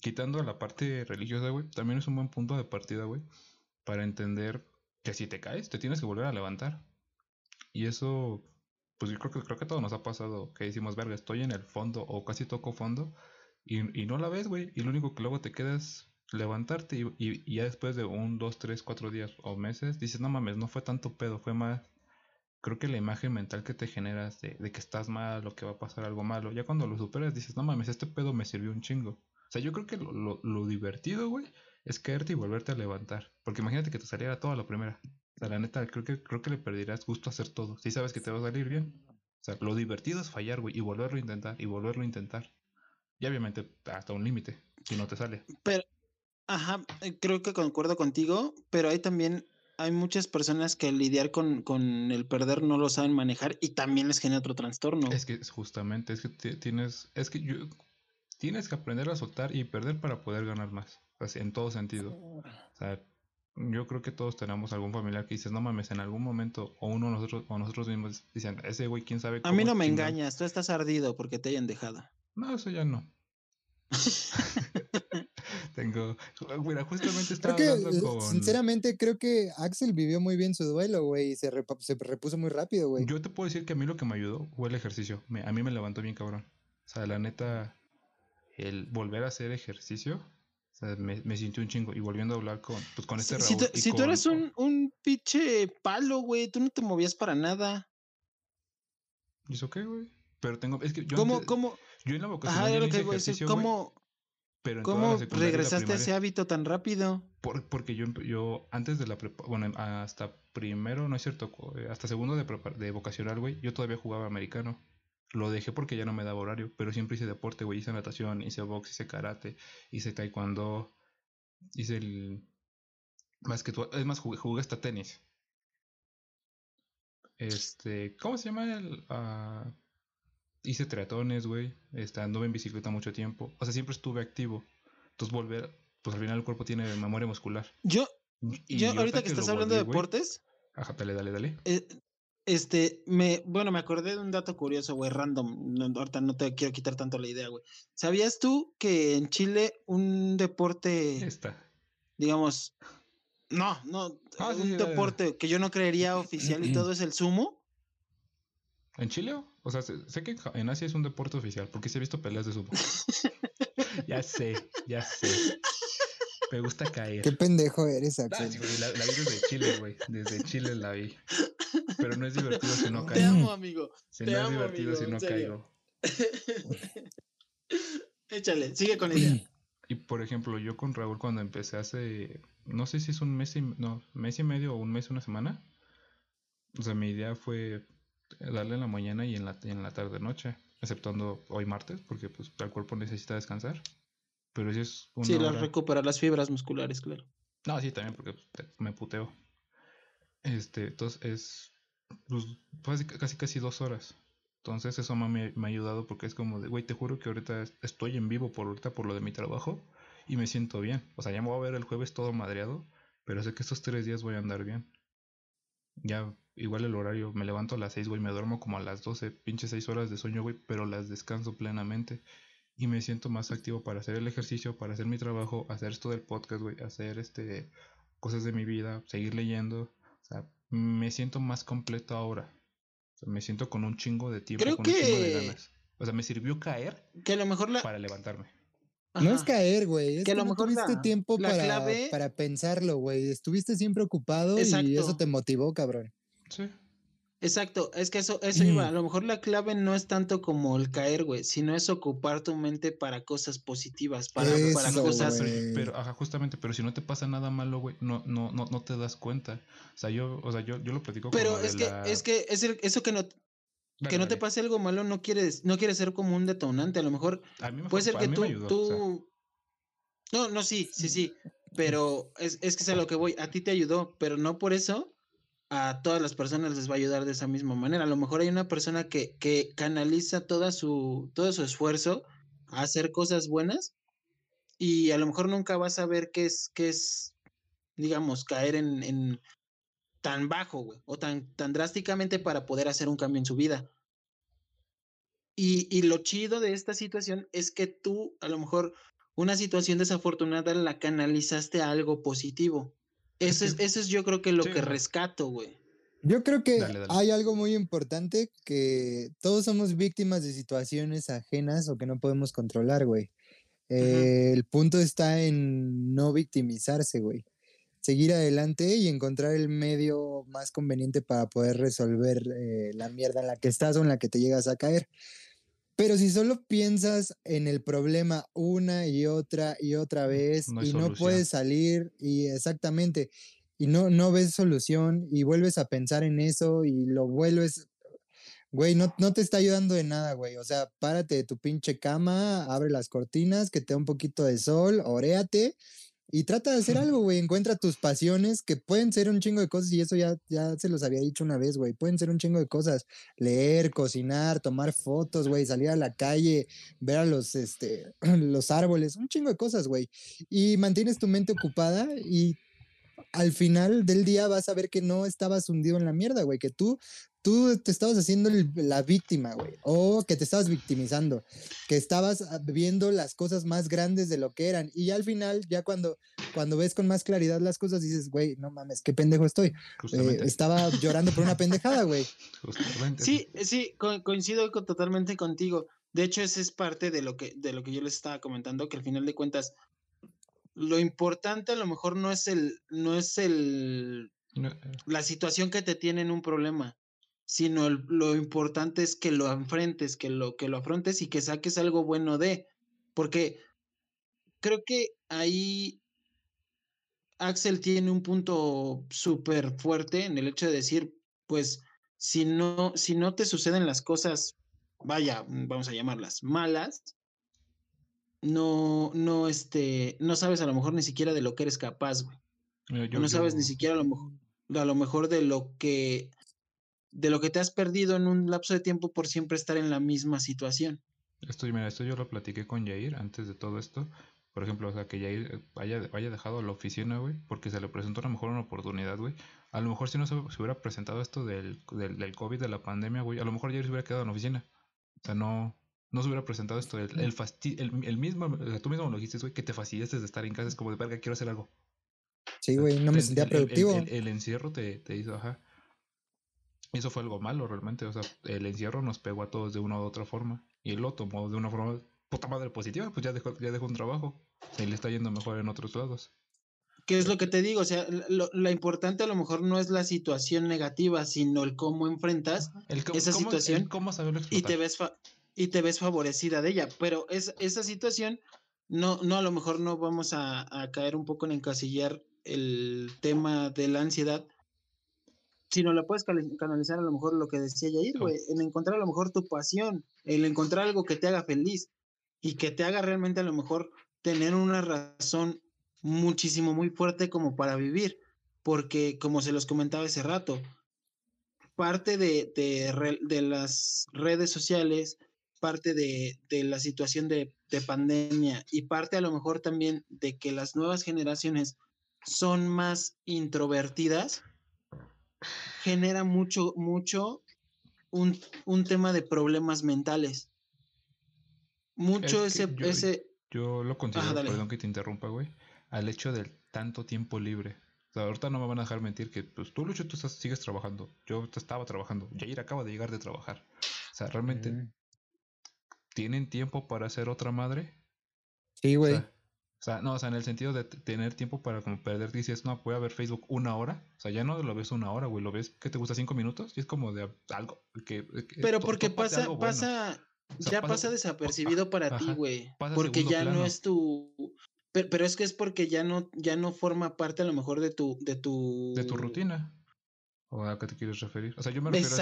Speaker 1: Quitando la parte religiosa, güey, también es un buen punto de partida, güey, para entender que si te caes, te tienes que volver a levantar. Y eso, pues yo creo que creo que a todos nos ha pasado que decimos, verga, estoy en el fondo o casi toco fondo y, y no la ves, güey. Y lo único que luego te queda es levantarte y, y- y ya después de un, dos, tres, cuatro días o meses dices, no mames, no fue tanto pedo, fue más... Creo que la imagen mental que te generas de, que estás mal o que va a pasar algo malo, ya cuando lo superas dices, no mames, este pedo me sirvió un chingo. O sea, yo creo que lo, divertido, güey, es caerte y volverte a levantar. Porque imagínate que te saliera todo a la primera. La neta, creo que, creo que le perderías gusto a hacer todo. Si sabes que te va a salir bien. O sea, lo divertido es fallar, güey, y volverlo a intentar, y volverlo a intentar. Y obviamente hasta un límite, si no te sale.
Speaker 3: Pero, ajá, eh, creo que concuerdo contigo, pero hay también, hay muchas personas que lidiar con, con el perder no lo saben manejar y también les genera otro trastorno.
Speaker 1: Es que justamente, es que ti- tienes, es que yo, tienes que aprender a soltar y perder para poder ganar más. O sea, en todo sentido. O sea, yo creo que todos tenemos algún familiar que dices, no mames, en algún momento, o uno nosotros, o nosotros mismos dicen, ese güey, quién sabe
Speaker 3: A mí
Speaker 1: cómo
Speaker 3: no me
Speaker 1: chingado".
Speaker 3: engañas, tú estás ardido porque te hayan dejado.
Speaker 1: No, eso ya no. (laughs) (laughs) Tengo, mira, justamente
Speaker 2: Creo
Speaker 1: estaba
Speaker 2: que,
Speaker 1: hablando
Speaker 2: eh,
Speaker 1: con...
Speaker 2: sinceramente, creo que Axel vivió muy bien su duelo, güey, y se, se repuso muy rápido, güey.
Speaker 1: Yo te puedo decir que a mí lo que me ayudó fue el ejercicio. Me- a mí me levantó bien cabrón. O sea, la neta, el volver a hacer ejercicio, o sea, me, me sintió un chingo. Y volviendo a hablar con, pues, con este
Speaker 3: Si, si
Speaker 1: Raúl.
Speaker 3: tú,
Speaker 1: y
Speaker 3: si tú
Speaker 1: con-
Speaker 3: eres un, un pinche palo, güey, tú no te movías para nada.
Speaker 1: ¿Y eso qué, güey? Pero tengo, es que yo,
Speaker 3: ¿Cómo,
Speaker 1: antes-
Speaker 3: cómo,
Speaker 1: yo en la vocación
Speaker 3: ajá,
Speaker 1: yo
Speaker 3: lo que voy a decir, ¿cómo,
Speaker 1: pero
Speaker 3: cómo regresaste a ese hábito tan rápido?
Speaker 1: por- porque yo, yo antes de la prepa, bueno, hasta primero, no es cierto, eh, hasta segundo de, prepa- de vocacional, güey, yo todavía jugaba americano. lo dejé porque ya no me daba horario, pero siempre hice deporte, güey. Hice natación, hice box, hice karate, hice taekwondo, hice el básquetbol. Es más, jugué, jugué hasta tenis. Este, ¿cómo se llama el...? ah, hice triatones, güey. Este, anduve en bicicleta mucho tiempo. O sea, siempre estuve activo. Entonces volver, pues al final el cuerpo tiene memoria muscular.
Speaker 3: Yo,
Speaker 1: Y
Speaker 3: yo ahorita que estás hablando de
Speaker 1: volví,
Speaker 3: deportes,
Speaker 1: Ajá, dale, dale, dale.
Speaker 3: eh, este, me, bueno, me acordé de un dato curioso, güey, random. no, ahorita no te quiero quitar tanto la idea, güey. ¿Sabías tú que en Chile un deporte,
Speaker 1: Esta.
Speaker 3: digamos, no, no,
Speaker 1: Ah,
Speaker 3: un
Speaker 1: sí,
Speaker 3: deporte que yo no creería oficial y (clears throat) todo es el sumo?
Speaker 1: ¿En Chile? O sea, sé, sé que en Asia es un deporte oficial, porque sí he visto peleas de sumo. (laughs) ya sé, ya sé. Me gusta caer.
Speaker 2: Qué pendejo eres,
Speaker 1: Ah,
Speaker 2: Axel.
Speaker 1: sí, la, la vi desde Chile, güey. Desde Chile la vi. Pero no es divertido si no
Speaker 3: Te
Speaker 1: caigo.
Speaker 3: amo, amigo.
Speaker 1: Si
Speaker 3: te
Speaker 1: no es divertido
Speaker 3: amigo,
Speaker 1: si no caigo. (laughs)
Speaker 3: Échale, sigue con la idea. (clears throat)
Speaker 1: Y por ejemplo, yo con Raúl cuando empecé hace, no sé si es un mes y, no, mes y medio o un mes, una semana. O sea, mi idea fue darle en la mañana y en la, en la tarde noche, exceptuando hoy martes, porque pues el cuerpo necesita descansar. Pero si es una
Speaker 3: Sí, recuperar las fibras musculares, claro.
Speaker 1: No, sí, también porque pues, me puteo. Este, entonces es pues, casi, casi casi dos horas. Entonces eso me, me ha ayudado porque es como de, güey, te juro que ahorita es- estoy en vivo por ahorita por lo de mi trabajo y me siento bien. O sea, ya me voy a ver el jueves todo madreado, pero sé que estos tres días voy a andar bien. Ya, igual el horario, me levanto a las seis, güey, me duermo como a las 12, pinches seis horas de sueño, güey, pero las descanso plenamente y me siento más activo para hacer el ejercicio, para hacer mi trabajo, hacer esto del podcast, güey, hacer este cosas de mi vida, seguir leyendo, o sea, me siento más completo ahora. O sea, me siento con un chingo de tiempo,
Speaker 3: Creo
Speaker 1: con un chingo de
Speaker 3: que-
Speaker 1: ganas. O sea, me sirvió caer
Speaker 3: Que a lo mejor la.
Speaker 1: para levantarme.
Speaker 2: No es caer, güey. Es
Speaker 3: Que
Speaker 2: que,
Speaker 3: a lo
Speaker 2: no
Speaker 3: mejor
Speaker 2: tuviste
Speaker 3: la-
Speaker 2: tiempo
Speaker 3: la
Speaker 2: para,
Speaker 3: clave-
Speaker 2: para pensarlo, güey. Estuviste siempre ocupado y
Speaker 3: Exacto.
Speaker 2: eso te motivó, cabrón.
Speaker 1: Sí.
Speaker 3: Exacto, es que eso, eso iba. A lo mejor la clave no es tanto como el caer, güey, sino es ocupar tu mente para cosas positivas, para, para cosas.
Speaker 1: pero, ajá, justamente, pero si no te pasa nada malo, güey, no, no, no, no te das cuenta. O sea, yo, o sea, yo, yo lo platico con
Speaker 3: Pero es que,
Speaker 1: la-
Speaker 3: es que es el- eso que no,
Speaker 1: Dale,
Speaker 3: que no te pase algo malo no quiere, no quiere ser como un detonante. A lo mejor
Speaker 1: A mí me
Speaker 3: puede
Speaker 1: fue-
Speaker 3: ser
Speaker 1: a
Speaker 3: que
Speaker 1: mí
Speaker 3: tú,
Speaker 1: me ayudó,
Speaker 3: tú...
Speaker 1: o sea,
Speaker 3: No, no, sí, sí, sí. Pero es, es que es a lo que voy. A ti te ayudó, pero no por eso a todas las personas les va a ayudar de esa misma manera. A lo mejor hay una persona que, que canaliza toda su, todo su esfuerzo a hacer cosas buenas y a lo mejor nunca vas a ver qué es, qué es, digamos, caer en, en tan bajo, o tan, tan drásticamente para poder hacer un cambio en su vida. Y, y lo chido de esta situación es que tú, a lo mejor, una situación desafortunada la canalizaste a algo positivo.
Speaker 1: Es
Speaker 3: Eso es,
Speaker 1: que-
Speaker 3: eso es yo creo que lo
Speaker 1: sí,
Speaker 3: que rescato, güey.
Speaker 2: Yo creo que
Speaker 1: Dale, dale.
Speaker 2: hay algo muy importante que todos somos víctimas de situaciones ajenas o que no podemos controlar, güey. Eh, El punto está en no victimizarse, güey. Seguir adelante y encontrar el medio más conveniente para poder resolver eh, la mierda en la que estás o en la que te llegas a caer. Pero si solo piensas en el problema una y otra y otra vez
Speaker 1: no hay
Speaker 2: y no puedes salir y exactamente y no, no ves solución y vuelves a pensar en eso y lo vuelves, güey, no, no te está ayudando de nada, güey. O sea, párate de tu pinche cama, abre las cortinas, que te dé un poquito de sol, oréate y trata de hacer algo, güey. Encuentra tus pasiones que pueden ser un chingo de cosas y eso ya, ya se los había dicho una vez, güey. Pueden ser un chingo de cosas. Leer, cocinar, tomar fotos, güey, salir a la calle, ver a los, este, (clears throat) los árboles, un chingo de cosas, güey. Y mantienes tu mente ocupada y al final del día vas a ver que no estabas hundido en la mierda, güey, que tú, tú te estabas haciendo el- la víctima, güey, o que te estabas victimizando, que estabas ah, viendo las cosas más grandes de lo que eran. Y ya al final, ya cuando, cuando ves con más claridad las cosas, dices, güey, no mames, qué pendejo estoy. Eh, estaba llorando por una pendejada, güey. (laughs)
Speaker 1: justamente.
Speaker 3: Sí, sí, co- coincido co- totalmente contigo. De hecho, ese es parte de lo que, de lo que yo les estaba comentando, que al final de cuentas, lo importante a lo mejor no es el, no es el,
Speaker 1: No, eh,
Speaker 3: la situación que te tiene en un problema, sino el- lo importante es que lo enfrentes, que lo, que lo afrontes y que saques algo bueno de, porque creo que ahí Axel tiene un punto súper fuerte en el hecho de decir, pues, si no, si no te suceden las cosas vaya, vamos a llamarlas malas, no, no, este, no sabes a lo mejor ni siquiera de lo que eres capaz, güey. no sabes ni siquiera a lo mejor, a lo mejor de lo que, de lo que te has perdido en un lapso de tiempo por siempre estar en la misma situación.
Speaker 1: Esto, mira, esto yo lo platiqué con Jair antes de todo esto. Por ejemplo, o sea, que Jair haya, haya dejado la oficina, güey, porque se le presentó a lo mejor una oportunidad, güey. A lo mejor si no se, hubiera presentado esto del, del, del, COVID, de la pandemia, güey, a lo mejor Jair se hubiera quedado en la oficina. O sea, no, no se hubiera presentado esto. El, el, el, mismo, tú mismo lo dijiste, güey, que te fastidiaste de estar en casa. Es como de verga, quiero hacer algo.
Speaker 2: Sí, güey, no me sentía productivo.
Speaker 1: El, encierro te, te, hizo, ajá. Eso fue algo malo realmente. O sea, el encierro nos pegó a todos de una u otra forma. Y él lo tomó de una forma puta madre positiva. Pues ya dejó, ya dejó un trabajo. Y le está yendo mejor en otros lados.
Speaker 3: ¿Qué es lo que te digo? O sea, lo, la importante a lo mejor no es la situación negativa, sino el cómo enfrentas esa situación.
Speaker 1: cómo saberlo
Speaker 3: y te ves y te ves favorecida de ella. Pero es, esa situación, no, no, a lo mejor no vamos a, caer un poco en encasillar el tema de la ansiedad, sino la puedes canalizar a lo mejor lo que decía Yair, güey, en encontrar a lo mejor tu pasión, el encontrar algo que te haga feliz y que te haga realmente a lo mejor tener una razón muchísimo, muy fuerte como para vivir, porque como se los comentaba hace rato, parte de, de, de las redes sociales, parte de, la situación de, pandemia y parte a lo mejor también de que las nuevas generaciones son más introvertidas, genera mucho, mucho un, tema de problemas mentales. Mucho ese,
Speaker 1: yo,
Speaker 3: ese...
Speaker 1: Yo lo considero, perdón que te interrumpa, güey, al hecho del tanto tiempo libre. O sea, ahorita no me van a dejar mentir que pues tú, Lucho, tú estás, sigues trabajando. Yo estaba trabajando. Jair acaba de llegar de trabajar. O sea, realmente mm. ¿Tienen tiempo para ser otra madre?
Speaker 2: Sí, güey.
Speaker 1: O, sea, no, o sea, en el sentido de tener tiempo para como perder, dices, no, voy a ver Facebook una hora. O sea, ya no lo ves una hora, güey, lo ves que te gusta cinco minutos y es como de algo que...
Speaker 3: Pero porque pasa, pasa, ya pasa, desapercibido para ti, güey. Porque ya no es tu... Pero, es que es porque ya no, ya no forma parte a lo mejor de tu, de tu...
Speaker 1: De tu rutina. ¿O a qué te quieres referir? O sea, yo me refiero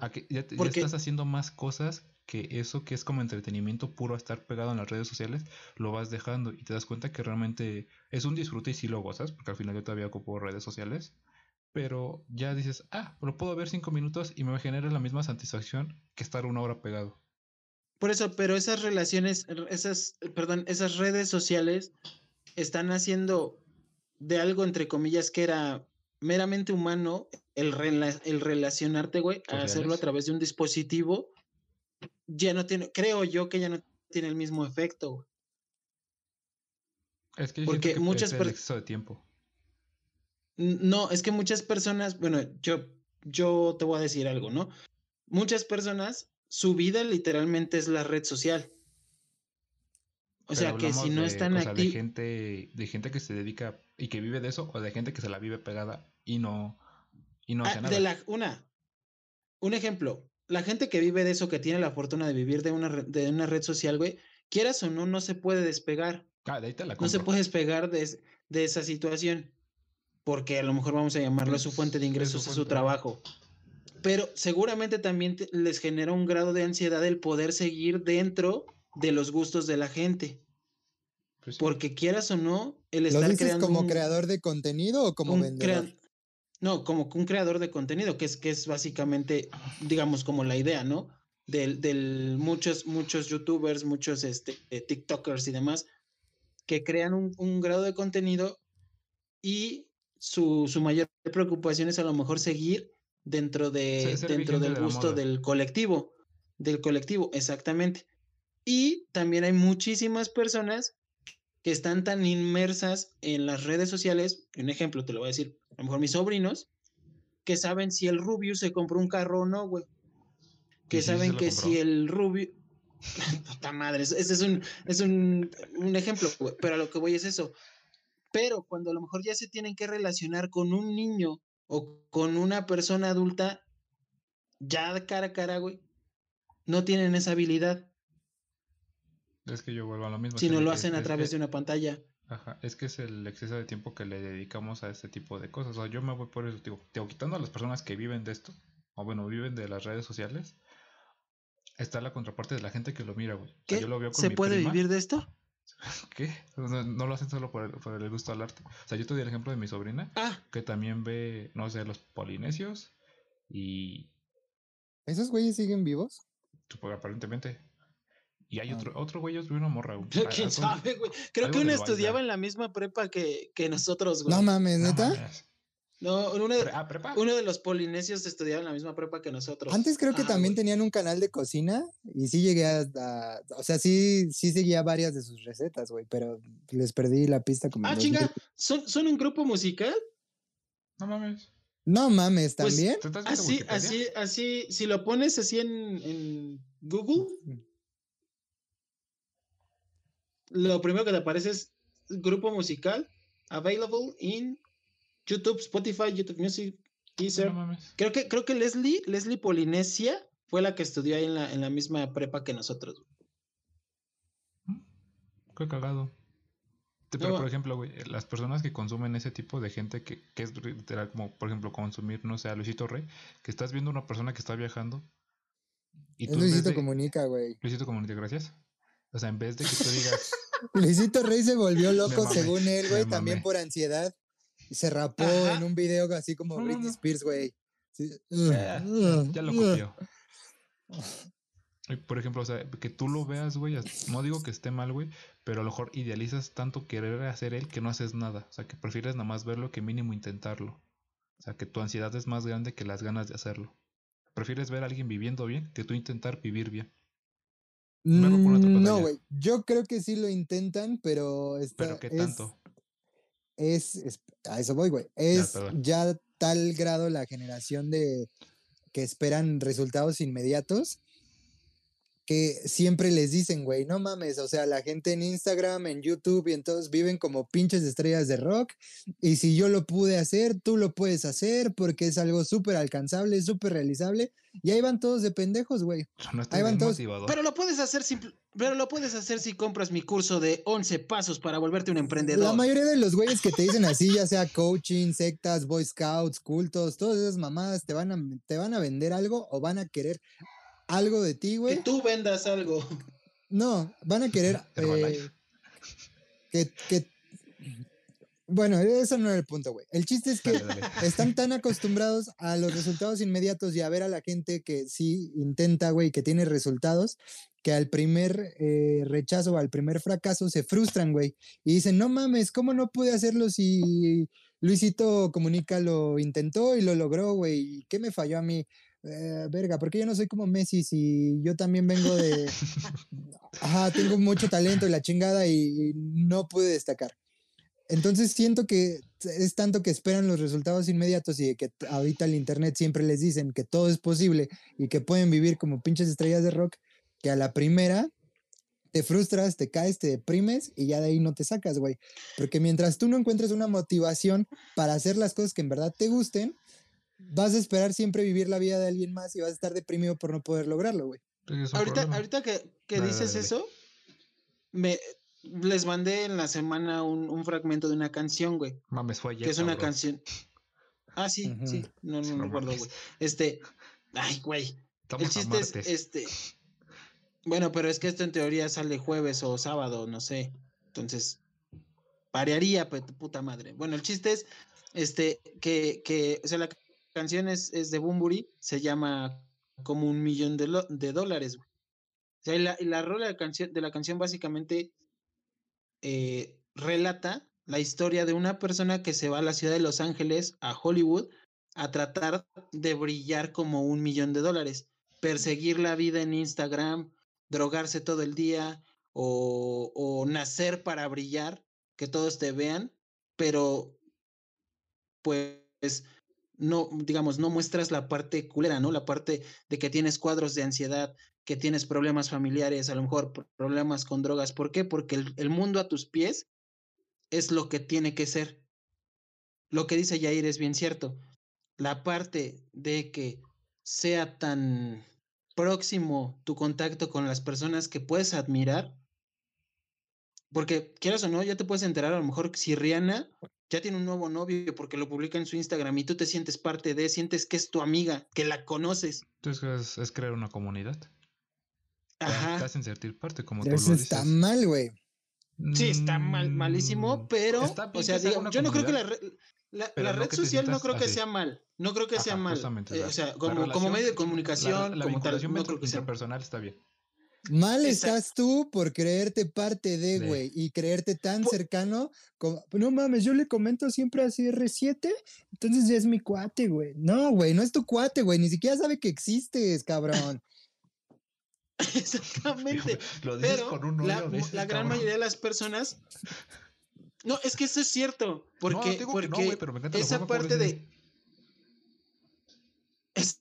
Speaker 1: a, que ya, estás haciendo más cosas que eso que es como entretenimiento puro a estar pegado en las redes sociales, lo vas dejando y te das cuenta que realmente es un disfrute y sí lo gozas, porque al final yo todavía ocupo redes sociales, pero ya dices, ah, lo puedo ver cinco minutos y me genera la misma satisfacción que estar una hora pegado.
Speaker 3: Por eso, pero esas relaciones, esas, perdón, esas redes sociales están haciendo de algo entre comillas que era meramente humano el, el relacionarte, güey, a hacerlo a través de un dispositivo, ya no tiene, creo yo que ya no tiene el mismo efecto.
Speaker 1: Es que porque muchas personas de tiempo.
Speaker 3: No, es que muchas personas, bueno, yo, yo te voy a decir algo, ¿no? Muchas personas, su vida literalmente es la red social. O sea que si no están
Speaker 1: aquí. De gente, de gente que se dedica y que vive de eso, o de gente que se la vive pegada y no, y no hace
Speaker 3: ah, De la, una, un ejemplo, la gente que vive de eso, que tiene la fortuna de vivir de una, de una red social, güey, quieras o no, no se puede despegar.
Speaker 1: Ah, de ahí te la
Speaker 3: no se puede despegar de, de, esa situación. Porque a lo mejor vamos a llamarlo su fuente de ingresos, a su trabajo. Pero seguramente también les genera un grado de ansiedad el poder seguir dentro de los gustos de la gente. Pues porque quieras o no, el estar ¿Lo dices
Speaker 2: como creador de contenido o como vendedor?
Speaker 3: No, como un creador de contenido, que es, que es básicamente, digamos, como la idea, ¿no? Del, del muchos, muchos youtubers, muchos este, eh, TikTokers y demás, que crean un, un grado de contenido y su, su, mayor preocupación es a lo mejor seguir dentro, de, dentro del gusto del colectivo, del colectivo, exactamente. Y también hay muchísimas personas que están tan inmersas en las redes sociales, un ejemplo te lo voy a decir, a lo mejor mis sobrinos, que saben si el Rubio se compró un carro o no, güey. Que saben que si el Rubio... (laughs) Puta madre, ese es un, es un, un ejemplo, güey. Pero a lo que voy es eso. Pero cuando a lo mejor ya se tienen que relacionar con un niño o con una persona adulta, ya cara a cara, güey, no tienen esa habilidad.
Speaker 1: Es que yo vuelvo a lo mismo.
Speaker 3: Si no lo hacen a través de una pantalla.
Speaker 1: Ajá, es que es el exceso de tiempo que le dedicamos a este tipo de cosas. O sea, yo me voy por eso, digo, quitando a las personas que viven de esto, o bueno, viven de las redes sociales, está la contraparte de la gente que lo mira, güey. O sea,
Speaker 3: ¿Qué?
Speaker 1: yo lo veo con
Speaker 3: ¿Se
Speaker 1: mi
Speaker 3: puede
Speaker 1: prima.
Speaker 3: vivir de esto? (laughs)
Speaker 1: ¿Qué? No, no lo hacen solo por el, por el gusto al arte. O sea, yo te di el ejemplo de mi sobrina,
Speaker 3: Ah,
Speaker 1: que también ve, no sé, los polinesios y
Speaker 2: ¿Esos güeyes siguen vivos?
Speaker 1: supongo, aparentemente. Y hay
Speaker 2: Ah.
Speaker 1: otro, otro güey, vi una morra, güey. Ah, (laughs)
Speaker 3: quién
Speaker 1: algo-
Speaker 3: sabe, güey. Creo que
Speaker 1: del
Speaker 3: estudiaba en la misma prepa que, que nosotros, güey.
Speaker 2: No mames,
Speaker 1: No
Speaker 2: neta.
Speaker 1: mames.
Speaker 3: No, uno de,
Speaker 1: Pre- ah, prepa.
Speaker 3: uno de los polinesios estudiaba en la misma prepa que nosotros.
Speaker 2: Antes creo que
Speaker 3: Ajá,
Speaker 2: también
Speaker 3: güey.
Speaker 2: tenían un canal de cocina y sí llegué a, a- o sea, sí, sí seguía varias de sus recetas, güey, pero les perdí la pista como.
Speaker 3: Ah,
Speaker 2: 2000.
Speaker 3: chinga, ¿son, ¿son un grupo musical?
Speaker 1: No mames.
Speaker 2: No mames,
Speaker 3: Pues,
Speaker 2: también.
Speaker 1: ¿Te estás viendo
Speaker 3: Así, así, así, si lo pones así en, en Google, lo primero que te aparece es grupo musical, available in YouTube, Spotify, YouTube Music, Deezer.
Speaker 1: No.
Speaker 3: Creo que, creo que Leslie, Leslie Polinesia fue la que estudió ahí en la, en la misma prepa que nosotros.
Speaker 1: Qué cagado. Pero,
Speaker 3: No.
Speaker 1: por ejemplo, güey, las personas que consumen ese tipo de gente que, que es literal como, por ejemplo, consumir, no sé, a Luisito Rey, que estás viendo una persona que está viajando y
Speaker 2: Es
Speaker 1: tú
Speaker 2: Luisito Comunica, güey.
Speaker 1: Luisito Comunica, gracias. O sea, en vez de que tú digas, (laughs)
Speaker 2: Luisito Rey se volvió loco según él, güey, también por ansiedad. Y se rapó
Speaker 3: Ajá.
Speaker 2: en un video así como Britney
Speaker 1: no.
Speaker 2: Spears, güey. Sí.
Speaker 1: "Eh, ya lo copió. (laughs) Por ejemplo, o sea, que tú lo veas, güey, no digo que esté mal, güey, pero a lo mejor idealizas tanto querer hacer él que no haces nada. O sea, que prefieres nada más verlo que mínimo intentarlo. O sea, que tu ansiedad es más grande que las ganas de hacerlo. Prefieres ver a alguien viviendo bien que tú intentar vivir bien. Verlo por una otra
Speaker 2: Mm, No, güey. Yo creo que sí lo intentan, pero está,
Speaker 1: Pero qué
Speaker 2: es-
Speaker 1: tanto.
Speaker 2: Es, es- a eso voy, güey. Es ya tal grado la generación de que esperan resultados inmediatos que siempre les dicen, güey, no mames, o sea, la gente en Instagram, en YouTube y en todos viven como pinches estrellas de rock y si yo lo pude hacer, tú lo puedes hacer porque es algo súper alcanzable, súper realizable y ahí van todos de pendejos, güey.
Speaker 1: No
Speaker 2: Ahí van todos.
Speaker 1: motivador.
Speaker 3: Pero lo puedes hacer simple- pero lo puedes hacer si compras mi curso de 11 pasos para volverte un emprendedor.
Speaker 2: La mayoría de los güeyes que te dicen así, ya sea coaching, sectas, boy scouts, cultos, todas esas mamadas, te van a, te van a vender algo o van a querer algo de ti,
Speaker 3: que
Speaker 2: güey.
Speaker 3: tú vendas algo.
Speaker 2: No, van a querer (laughs) eh, que, que... Bueno, eso no era el punto, güey. El chiste es que
Speaker 1: Dale, dale.
Speaker 2: están tan acostumbrados a los resultados inmediatos y a ver a la gente que sí intenta, güey, que tiene resultados, que al primer eh, rechazo o al primer fracaso se frustran, güey, y dicen, no mames, ¿cómo no pude hacerlo si Luisito Comunica lo intentó y lo logró, güey? ¿Qué me falló a mí? Eh, verga, porque yo no soy como Messi si yo también vengo de... (laughs) Ajá, tengo mucho talento y la chingada y no pude destacar. Entonces siento que es tanto que esperan los resultados inmediatos y que ahorita el internet siempre les dicen que todo es posible y que pueden vivir como pinches estrellas de rock, que a la primera te frustras, te caes, te deprimes y ya de ahí no te sacas, güey. Porque mientras tú no encuentres una motivación para hacer las cosas que en verdad te gusten, vas a esperar siempre vivir la vida de alguien más y vas a estar deprimido por no poder lograrlo, güey.
Speaker 3: Ahorita,
Speaker 1: problema.
Speaker 3: ahorita que, que
Speaker 1: Dale,
Speaker 3: dices
Speaker 1: dale,
Speaker 3: eso, me les mandé en la semana un, un fragmento de una canción, güey.
Speaker 1: Mames, fue ayer.
Speaker 3: que es una canción. Ah, sí, sí. No, no,
Speaker 1: No
Speaker 3: no recuerdo, güey. Este. Ay, güey. El
Speaker 1: Estamos
Speaker 3: chiste es, este. Bueno, pero es que esto en teoría sale jueves o sábado, no sé. Entonces, variaría, pues, puta madre. Bueno, el chiste es, este, que, que, o sea, la canción es, es de Bumburi, se llama como un millón de, lo- de dólares, y la, la rola de, canción, de la canción básicamente eh, relata la historia de una persona que se va a la ciudad de Los Ángeles, a Hollywood, a tratar de brillar como un millón de dólares, perseguir la vida en Instagram, drogarse todo el día o, o nacer para brillar, que todos te vean, pero pues no, digamos, no muestras la parte culera, ¿no? La parte de que tienes cuadros de ansiedad, que tienes problemas familiares, a lo mejor pro- problemas con drogas. ¿Por qué? Porque el, el mundo a tus pies es lo que tiene que ser. Lo que dice Yair es bien cierto. La parte de que sea tan próximo tu contacto con las personas que puedes admirar, porque quieras o no, ya te puedes enterar a lo mejor si Rihanna ya tiene un nuevo novio porque lo publica en su Instagram y tú te sientes parte de, sientes que es tu amiga, que la conoces.
Speaker 1: Entonces es, es crear una comunidad.
Speaker 3: Ajá.
Speaker 1: te hacen sentir parte, como
Speaker 2: Pero
Speaker 1: tú
Speaker 2: eso
Speaker 1: lo
Speaker 2: está
Speaker 1: dices.
Speaker 2: mal, güey.
Speaker 3: Sí, está mal, malísimo,
Speaker 1: Mm,
Speaker 3: pero,
Speaker 1: está bien
Speaker 3: o sea,
Speaker 1: una
Speaker 3: yo no creo que la, re- la, la red social no creo que
Speaker 1: así.
Speaker 3: sea mal, no creo que sea
Speaker 1: Ajá,
Speaker 3: mal,
Speaker 1: justamente,
Speaker 3: eh,
Speaker 1: la-
Speaker 3: o sea, como, como medio de comunicación,
Speaker 1: la
Speaker 3: como tal, no creo que sea mal.
Speaker 1: interpersonal está bien.
Speaker 2: Mal
Speaker 3: Exacto.
Speaker 2: estás tú por creerte parte de, güey, y creerte tan cercano como, no mames, yo le comento siempre a CR7, entonces ya es mi cuate, güey. No, güey, no es tu cuate, güey, ni siquiera sabe que existes, cabrón. (laughs)
Speaker 3: Exactamente.
Speaker 1: Lo dices
Speaker 3: Pero
Speaker 1: con un
Speaker 3: la,
Speaker 1: odio
Speaker 3: la gran
Speaker 1: cabrón.
Speaker 3: mayoría de las personas. (laughs) No, es que eso es cierto. Porque,
Speaker 1: digo que no, pero me
Speaker 3: esa parte de.
Speaker 1: dices.
Speaker 3: es-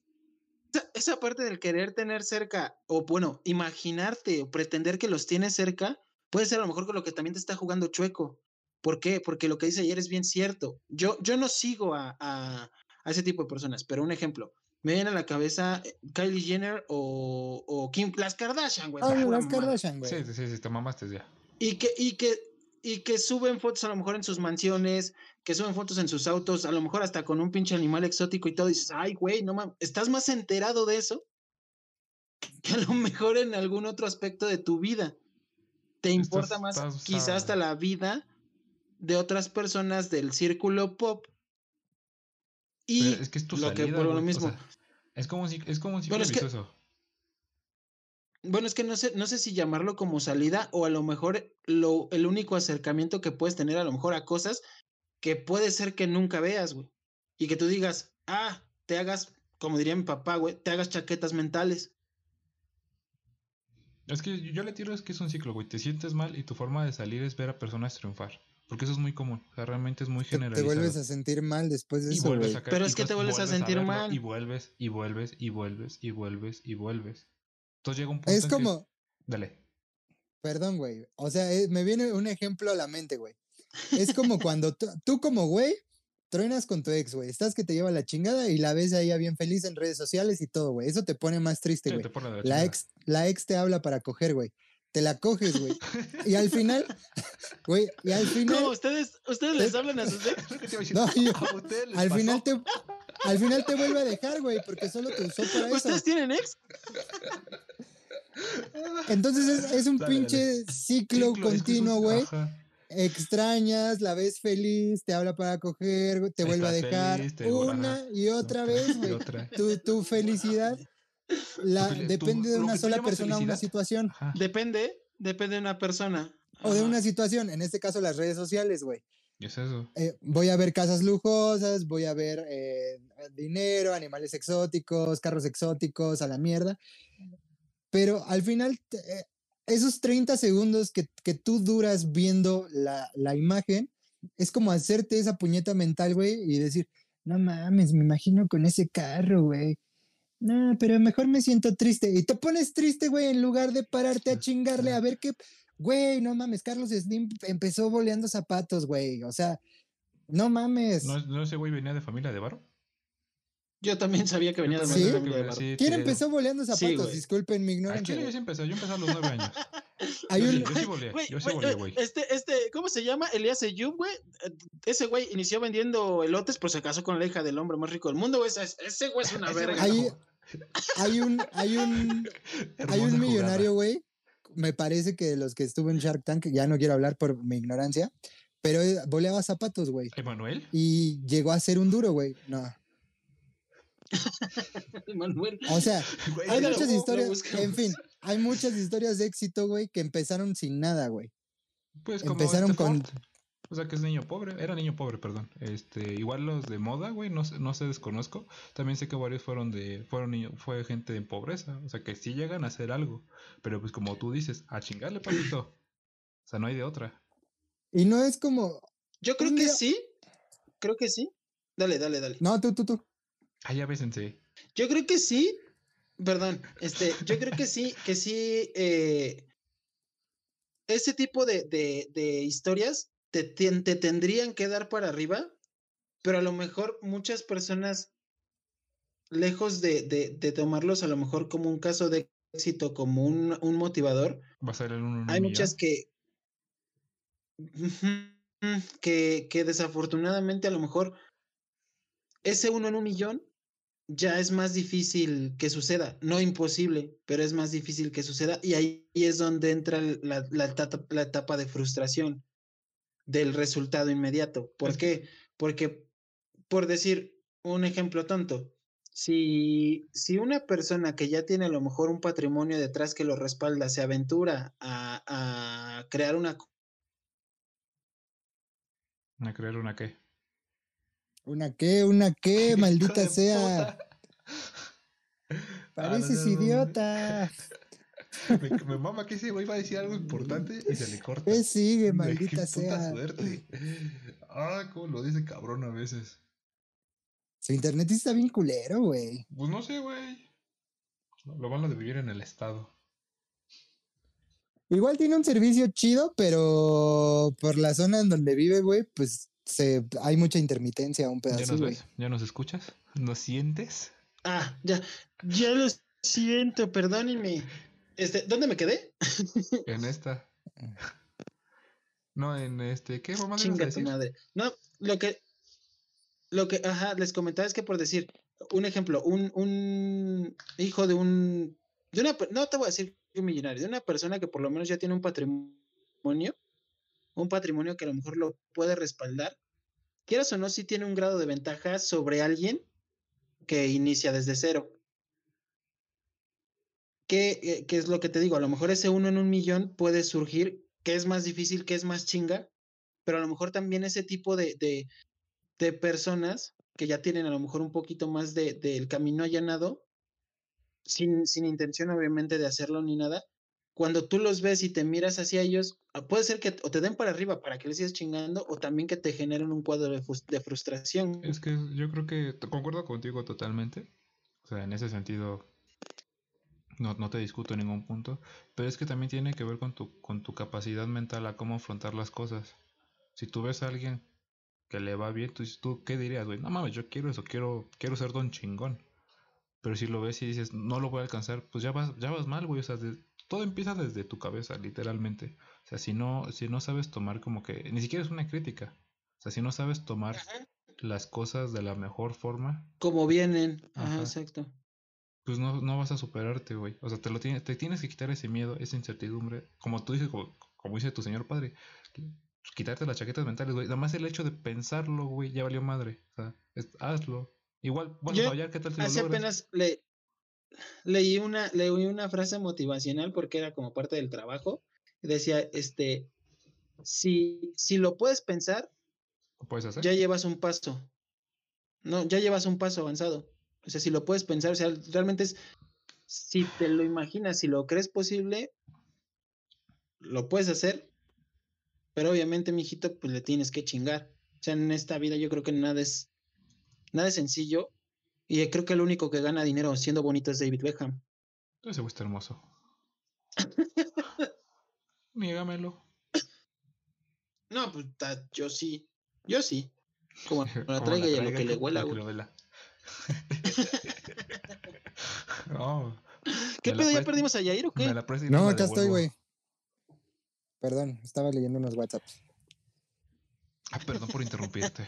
Speaker 3: esa, parte del querer tener cerca, o bueno, imaginarte o pretender que los tienes cerca, puede ser a lo mejor con lo que también te está jugando chueco. ¿Por qué? Porque lo que dice ayer es bien cierto. Yo, yo no sigo a, a- a ese tipo de personas, pero un ejemplo. Me viene a la cabeza eh, Kylie Jenner o, o Kim, las Kardashian, güey.
Speaker 2: Ah, las. Kardashian, güey.
Speaker 1: Sí, sí, sí, sí, te mamaste ya.
Speaker 3: Y que, y que, y que suben fotos a lo mejor en sus mansiones, que suben fotos en sus autos, a lo mejor hasta con un pinche animal exótico y todo, y dices, ay, güey, no mames, estás más enterado de eso que a lo mejor en algún otro aspecto de tu vida. Te importa
Speaker 1: Estás-
Speaker 3: más
Speaker 1: estás,
Speaker 3: quizás hasta la vida de otras personas del círculo pop. Y
Speaker 1: Pero es que es tu
Speaker 3: lo que
Speaker 1: salida,
Speaker 3: a lo
Speaker 1: o
Speaker 3: mismo.
Speaker 1: sea, es como si es como un ciclo
Speaker 3: Bueno, es que-
Speaker 1: vicioso.
Speaker 3: Bueno, es que no sé, no sé si llamarlo como salida o a lo mejor lo, el único acercamiento que puedes tener a lo mejor a cosas que puede ser que nunca veas, güey. Y que tú digas, ah, te hagas, como diría mi papá, güey, te hagas chaquetas mentales.
Speaker 1: Es que yo le tiro es que es un ciclo, güey. Te sientes mal y tu forma de salir es ver a personas triunfar. Porque eso es muy común. O sea, realmente es muy
Speaker 2: Te, te
Speaker 1: generalizado.
Speaker 2: vuelves a sentir mal después de
Speaker 1: y
Speaker 2: eso,
Speaker 1: vuelves a caer,
Speaker 3: Pero
Speaker 1: y
Speaker 3: es que te vuelves a sentir
Speaker 1: verlo,
Speaker 3: mal.
Speaker 1: Y vuelves, y vuelves, y vuelves, y vuelves, y vuelves. Entonces llega un punto
Speaker 2: Es
Speaker 1: en que
Speaker 2: como,
Speaker 1: Dale.
Speaker 2: Perdón, güey. O sea, eh, me viene un ejemplo a la mente, güey. Es como cuando tú, como güey truenas con tu ex, güey. Estás que te lleva la chingada y la ves a ella bien feliz en redes sociales y todo, güey. Eso te pone más triste, güey.
Speaker 1: la
Speaker 2: ex, la ex te habla para coger, güey. Te la coges, güey. Y al final, (laughs) güey, y al final,
Speaker 3: ¿Cómo? ¿Ustedes, ustedes les hablan a sus. (laughs)
Speaker 2: No, yo-
Speaker 1: ¿A ustedes les
Speaker 2: al
Speaker 1: pasó?
Speaker 2: final te, al final te vuelve a dejar, güey, porque solo te usó para eso.
Speaker 3: ¿Ustedes tienen ex?
Speaker 2: Entonces es, es un
Speaker 1: Dale, dale.
Speaker 2: pinche ciclo, continuo, güey. Extrañas, la ves feliz, te habla para coger, te vuelve a dejar
Speaker 1: feliz,
Speaker 2: una y otra
Speaker 1: Otra
Speaker 2: vez, güey. Tu, tu felicidad la,
Speaker 1: tu-
Speaker 2: depende de una sola persona, una
Speaker 1: felicidad.
Speaker 2: situación.
Speaker 1: Ajá.
Speaker 3: Depende, depende de una persona.
Speaker 2: O de una situación, en este caso las redes sociales, güey.
Speaker 1: Es eso.
Speaker 2: Eh, voy a ver casas lujosas, voy a ver eh, dinero, animales exóticos, carros exóticos, a la mierda. Pero al final, eh, esos 30 segundos que, que tú duras viendo la, la imagen, es como hacerte esa puñeta mental, güey, y decir, no mames, me imagino con ese carro, güey. No, pero mejor me siento triste. Y te pones triste, güey, en lugar de pararte a chingarle a ver qué. Güey, no mames, Carlos Slim empezó boleando zapatos, güey. O sea, no mames.
Speaker 1: ¿No, no ese güey venía de familia de varo?
Speaker 3: Yo también sabía que venía de
Speaker 2: ¿Sí?
Speaker 1: Sí, sí,
Speaker 2: ¿Quién empezó boleando
Speaker 3: Sí,
Speaker 2: zapatos?
Speaker 3: güey.
Speaker 2: Disculpen mi ignorancia.
Speaker 1: chile yo sí empecé, yo empecé a los nueve años. (laughs)
Speaker 2: Hay
Speaker 1: yo,
Speaker 2: un,
Speaker 1: sí, yo sí volé,
Speaker 3: Güey,
Speaker 1: yo sí
Speaker 3: güey,
Speaker 1: volé,
Speaker 3: güey,
Speaker 1: güey.
Speaker 3: Este, este, ¿cómo se llama? Elías Ayub, güey. Eh, Ese güey inició vendiendo elotes, pero se casó con la hija del hombre más rico del mundo, güey. Ese, güey es una
Speaker 1: Ese
Speaker 3: verga.
Speaker 1: güey
Speaker 2: Hay, hay un, hay un, (laughs) hay un millonario, güey. Me parece que de los que estuvo en Shark Tank, ya no quiero hablar por mi ignorancia, pero eh, boleaba zapatos, güey.
Speaker 1: ¿Emanuel?
Speaker 2: Y llegó a ser un duro, güey. No. (laughs)
Speaker 3: Manuel.
Speaker 2: O sea,
Speaker 1: Güey,
Speaker 2: hay muchas
Speaker 3: lo
Speaker 2: historias, en fin, hay muchas historias de éxito, güey, que empezaron sin nada, güey.
Speaker 1: Pues como
Speaker 2: empezaron
Speaker 1: este
Speaker 2: con-
Speaker 1: Ford. O sea que es niño pobre, era niño pobre, perdón. Este, igual los de moda, güey, no, sé- no sé, desconozco. También sé que varios fueron de, fueron niños, fue gente en pobreza. O sea que sí llegan a hacer algo. Pero pues como tú dices, a chingarle, papito. O sea, no hay de otra.
Speaker 2: Y no es como,
Speaker 3: Yo creo
Speaker 2: Un
Speaker 3: que
Speaker 2: día-
Speaker 3: sí. Creo que sí. Dale, dale, dale.
Speaker 2: no, tú, tú, tú.
Speaker 1: Ah, ya bésense.
Speaker 3: Yo creo que sí. Perdón, este, yo creo que sí, que sí. eh, ese tipo de, de, de historias te, te tendrían que dar para arriba, pero a lo mejor muchas personas, lejos de, de, de tomarlos a lo mejor como un caso de éxito, como un, un motivador,
Speaker 1: Va a ser el uno en un
Speaker 3: hay muchas que, que, que desafortunadamente a lo mejor ese uno en un millón ya es más difícil que suceda. No imposible, pero es más difícil que suceda. Y ahí es donde entra la, la, etapa, la etapa de frustración del resultado inmediato. ¿Por qué? Porque, por decir un ejemplo tonto, si, si una persona que ya tiene a lo mejor un patrimonio detrás que lo respalda se aventura a, a crear una...
Speaker 1: ¿A crear una qué?
Speaker 2: ¿Una qué? ¿Una qué? (laughs) Maldita sea. Pareces idiota. (laughs)
Speaker 1: Me, mama que ese güey va a decir algo importante y se le corta.
Speaker 2: ¿Qué sigue, (laughs) maldita qué sea?
Speaker 1: Puta suerte. Ah, cómo lo dice cabrón a veces.
Speaker 2: Su internet está bien culero, güey.
Speaker 1: Pues no sé, güey. Lo malo de vivir en el estado.
Speaker 2: Igual tiene un servicio chido, pero por la zona en donde vive, güey, pues se, hay mucha intermitencia, un pedazo.
Speaker 1: ¿Ya nos ves? ¿Ya nos escuchas? ¿Nos sientes?
Speaker 3: Ah, ya, ya lo siento, perdónenme. Este, ¿dónde me quedé? (laughs)
Speaker 1: en esta. No, en este, ¿qué mamá
Speaker 3: Chinga tu madre. No, lo que, lo que, ajá, les comentaba es que por decir, un ejemplo, un, un hijo de un, de una, no te voy a decir un millonario, de una persona que por lo menos ya tiene un patrimonio, un patrimonio que a lo mejor lo puede respaldar, quieras o no, si tiene un grado de ventaja sobre alguien que inicia desde cero. ¿Qué, eh, ¿Qué, es lo que te digo? A lo mejor ese uno en un millón puede surgir, que es más difícil, que es más chinga, pero a lo mejor también ese tipo de, de personas que ya tienen a lo mejor un poquito más del de, camino allanado, sin, sin intención obviamente de hacerlo ni nada, cuando tú los ves y te miras hacia ellos, ah, puede ser que o te den para arriba para que les sigas chingando o también que te generen un cuadro de, de, frustración.
Speaker 1: Es que yo creo que concuerdo contigo totalmente. O sea, en ese sentido no, no te discuto en ningún punto, pero es que también tiene que ver con tu, con tu capacidad mental a cómo afrontar las cosas. Si tú ves a alguien que le va bien, tú, tú ¿qué dirías, güey? No mames, yo quiero eso, quiero, quiero ser don chingón. Pero si lo ves y dices, no lo voy a alcanzar, pues ya vas, ya vas mal, güey. O sea, todo empieza desde tu cabeza, literalmente. O sea, si no, si no sabes tomar como que, ni siquiera es una crítica. O sea, si no sabes tomar las cosas de la mejor forma.
Speaker 3: Como vienen. Ajá, exacto.
Speaker 1: Pues no, no vas a superarte, güey. O sea, te lo tienes, te tienes que quitar ese miedo, esa incertidumbre. Como tú dices, como, como dice tu señor padre, quitarte las chaquetas mentales, güey. Nada más el hecho de pensarlo, güey, ya valió madre. O sea, hazlo. Igual, bueno, Yo, ¿qué tal si
Speaker 3: Hace apenas le, leí, una, leí una frase motivacional porque era como parte del trabajo. Decía, este, si, si lo puedes pensar,
Speaker 1: puedes hacer?
Speaker 3: ya llevas un paso. No, ya llevas un paso avanzado. O sea, si lo puedes pensar, o sea, realmente es, si te lo imaginas, si lo crees posible, lo puedes hacer pero obviamente, mijito, pues le tienes que chingar. O sea, en esta vida yo creo que nada es, nada es sencillo. Y creo que el único que gana dinero siendo bonito es David Beckham.
Speaker 1: Ese güey está hermoso. (laughs) Niégamelo.
Speaker 3: No, pues yo sí. Yo sí. (laughs) Como la traiga y a lo que le huela, güey. (laughs) ¿Qué pedo? ¿Ya perdimos a Yair o qué?
Speaker 2: no, acá estoy, güey. Perdón, estaba leyendo unos WhatsApps.
Speaker 1: Ah, perdón por interrumpirte.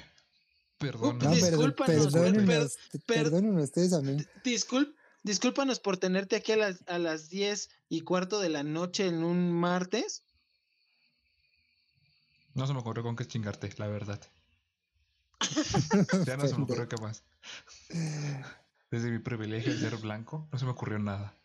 Speaker 1: Perdón.
Speaker 2: No, perdónenos, perdónenos ustedes a mí.
Speaker 3: Disculp, discúlpanos por tenerte aquí a las, a las 10 y cuarto de la noche en un martes.
Speaker 1: No se me ocurrió con qué chingarte, la verdad. ya no se me ocurrió qué más. Desde mi privilegio de ser blanco, no se me ocurrió nada.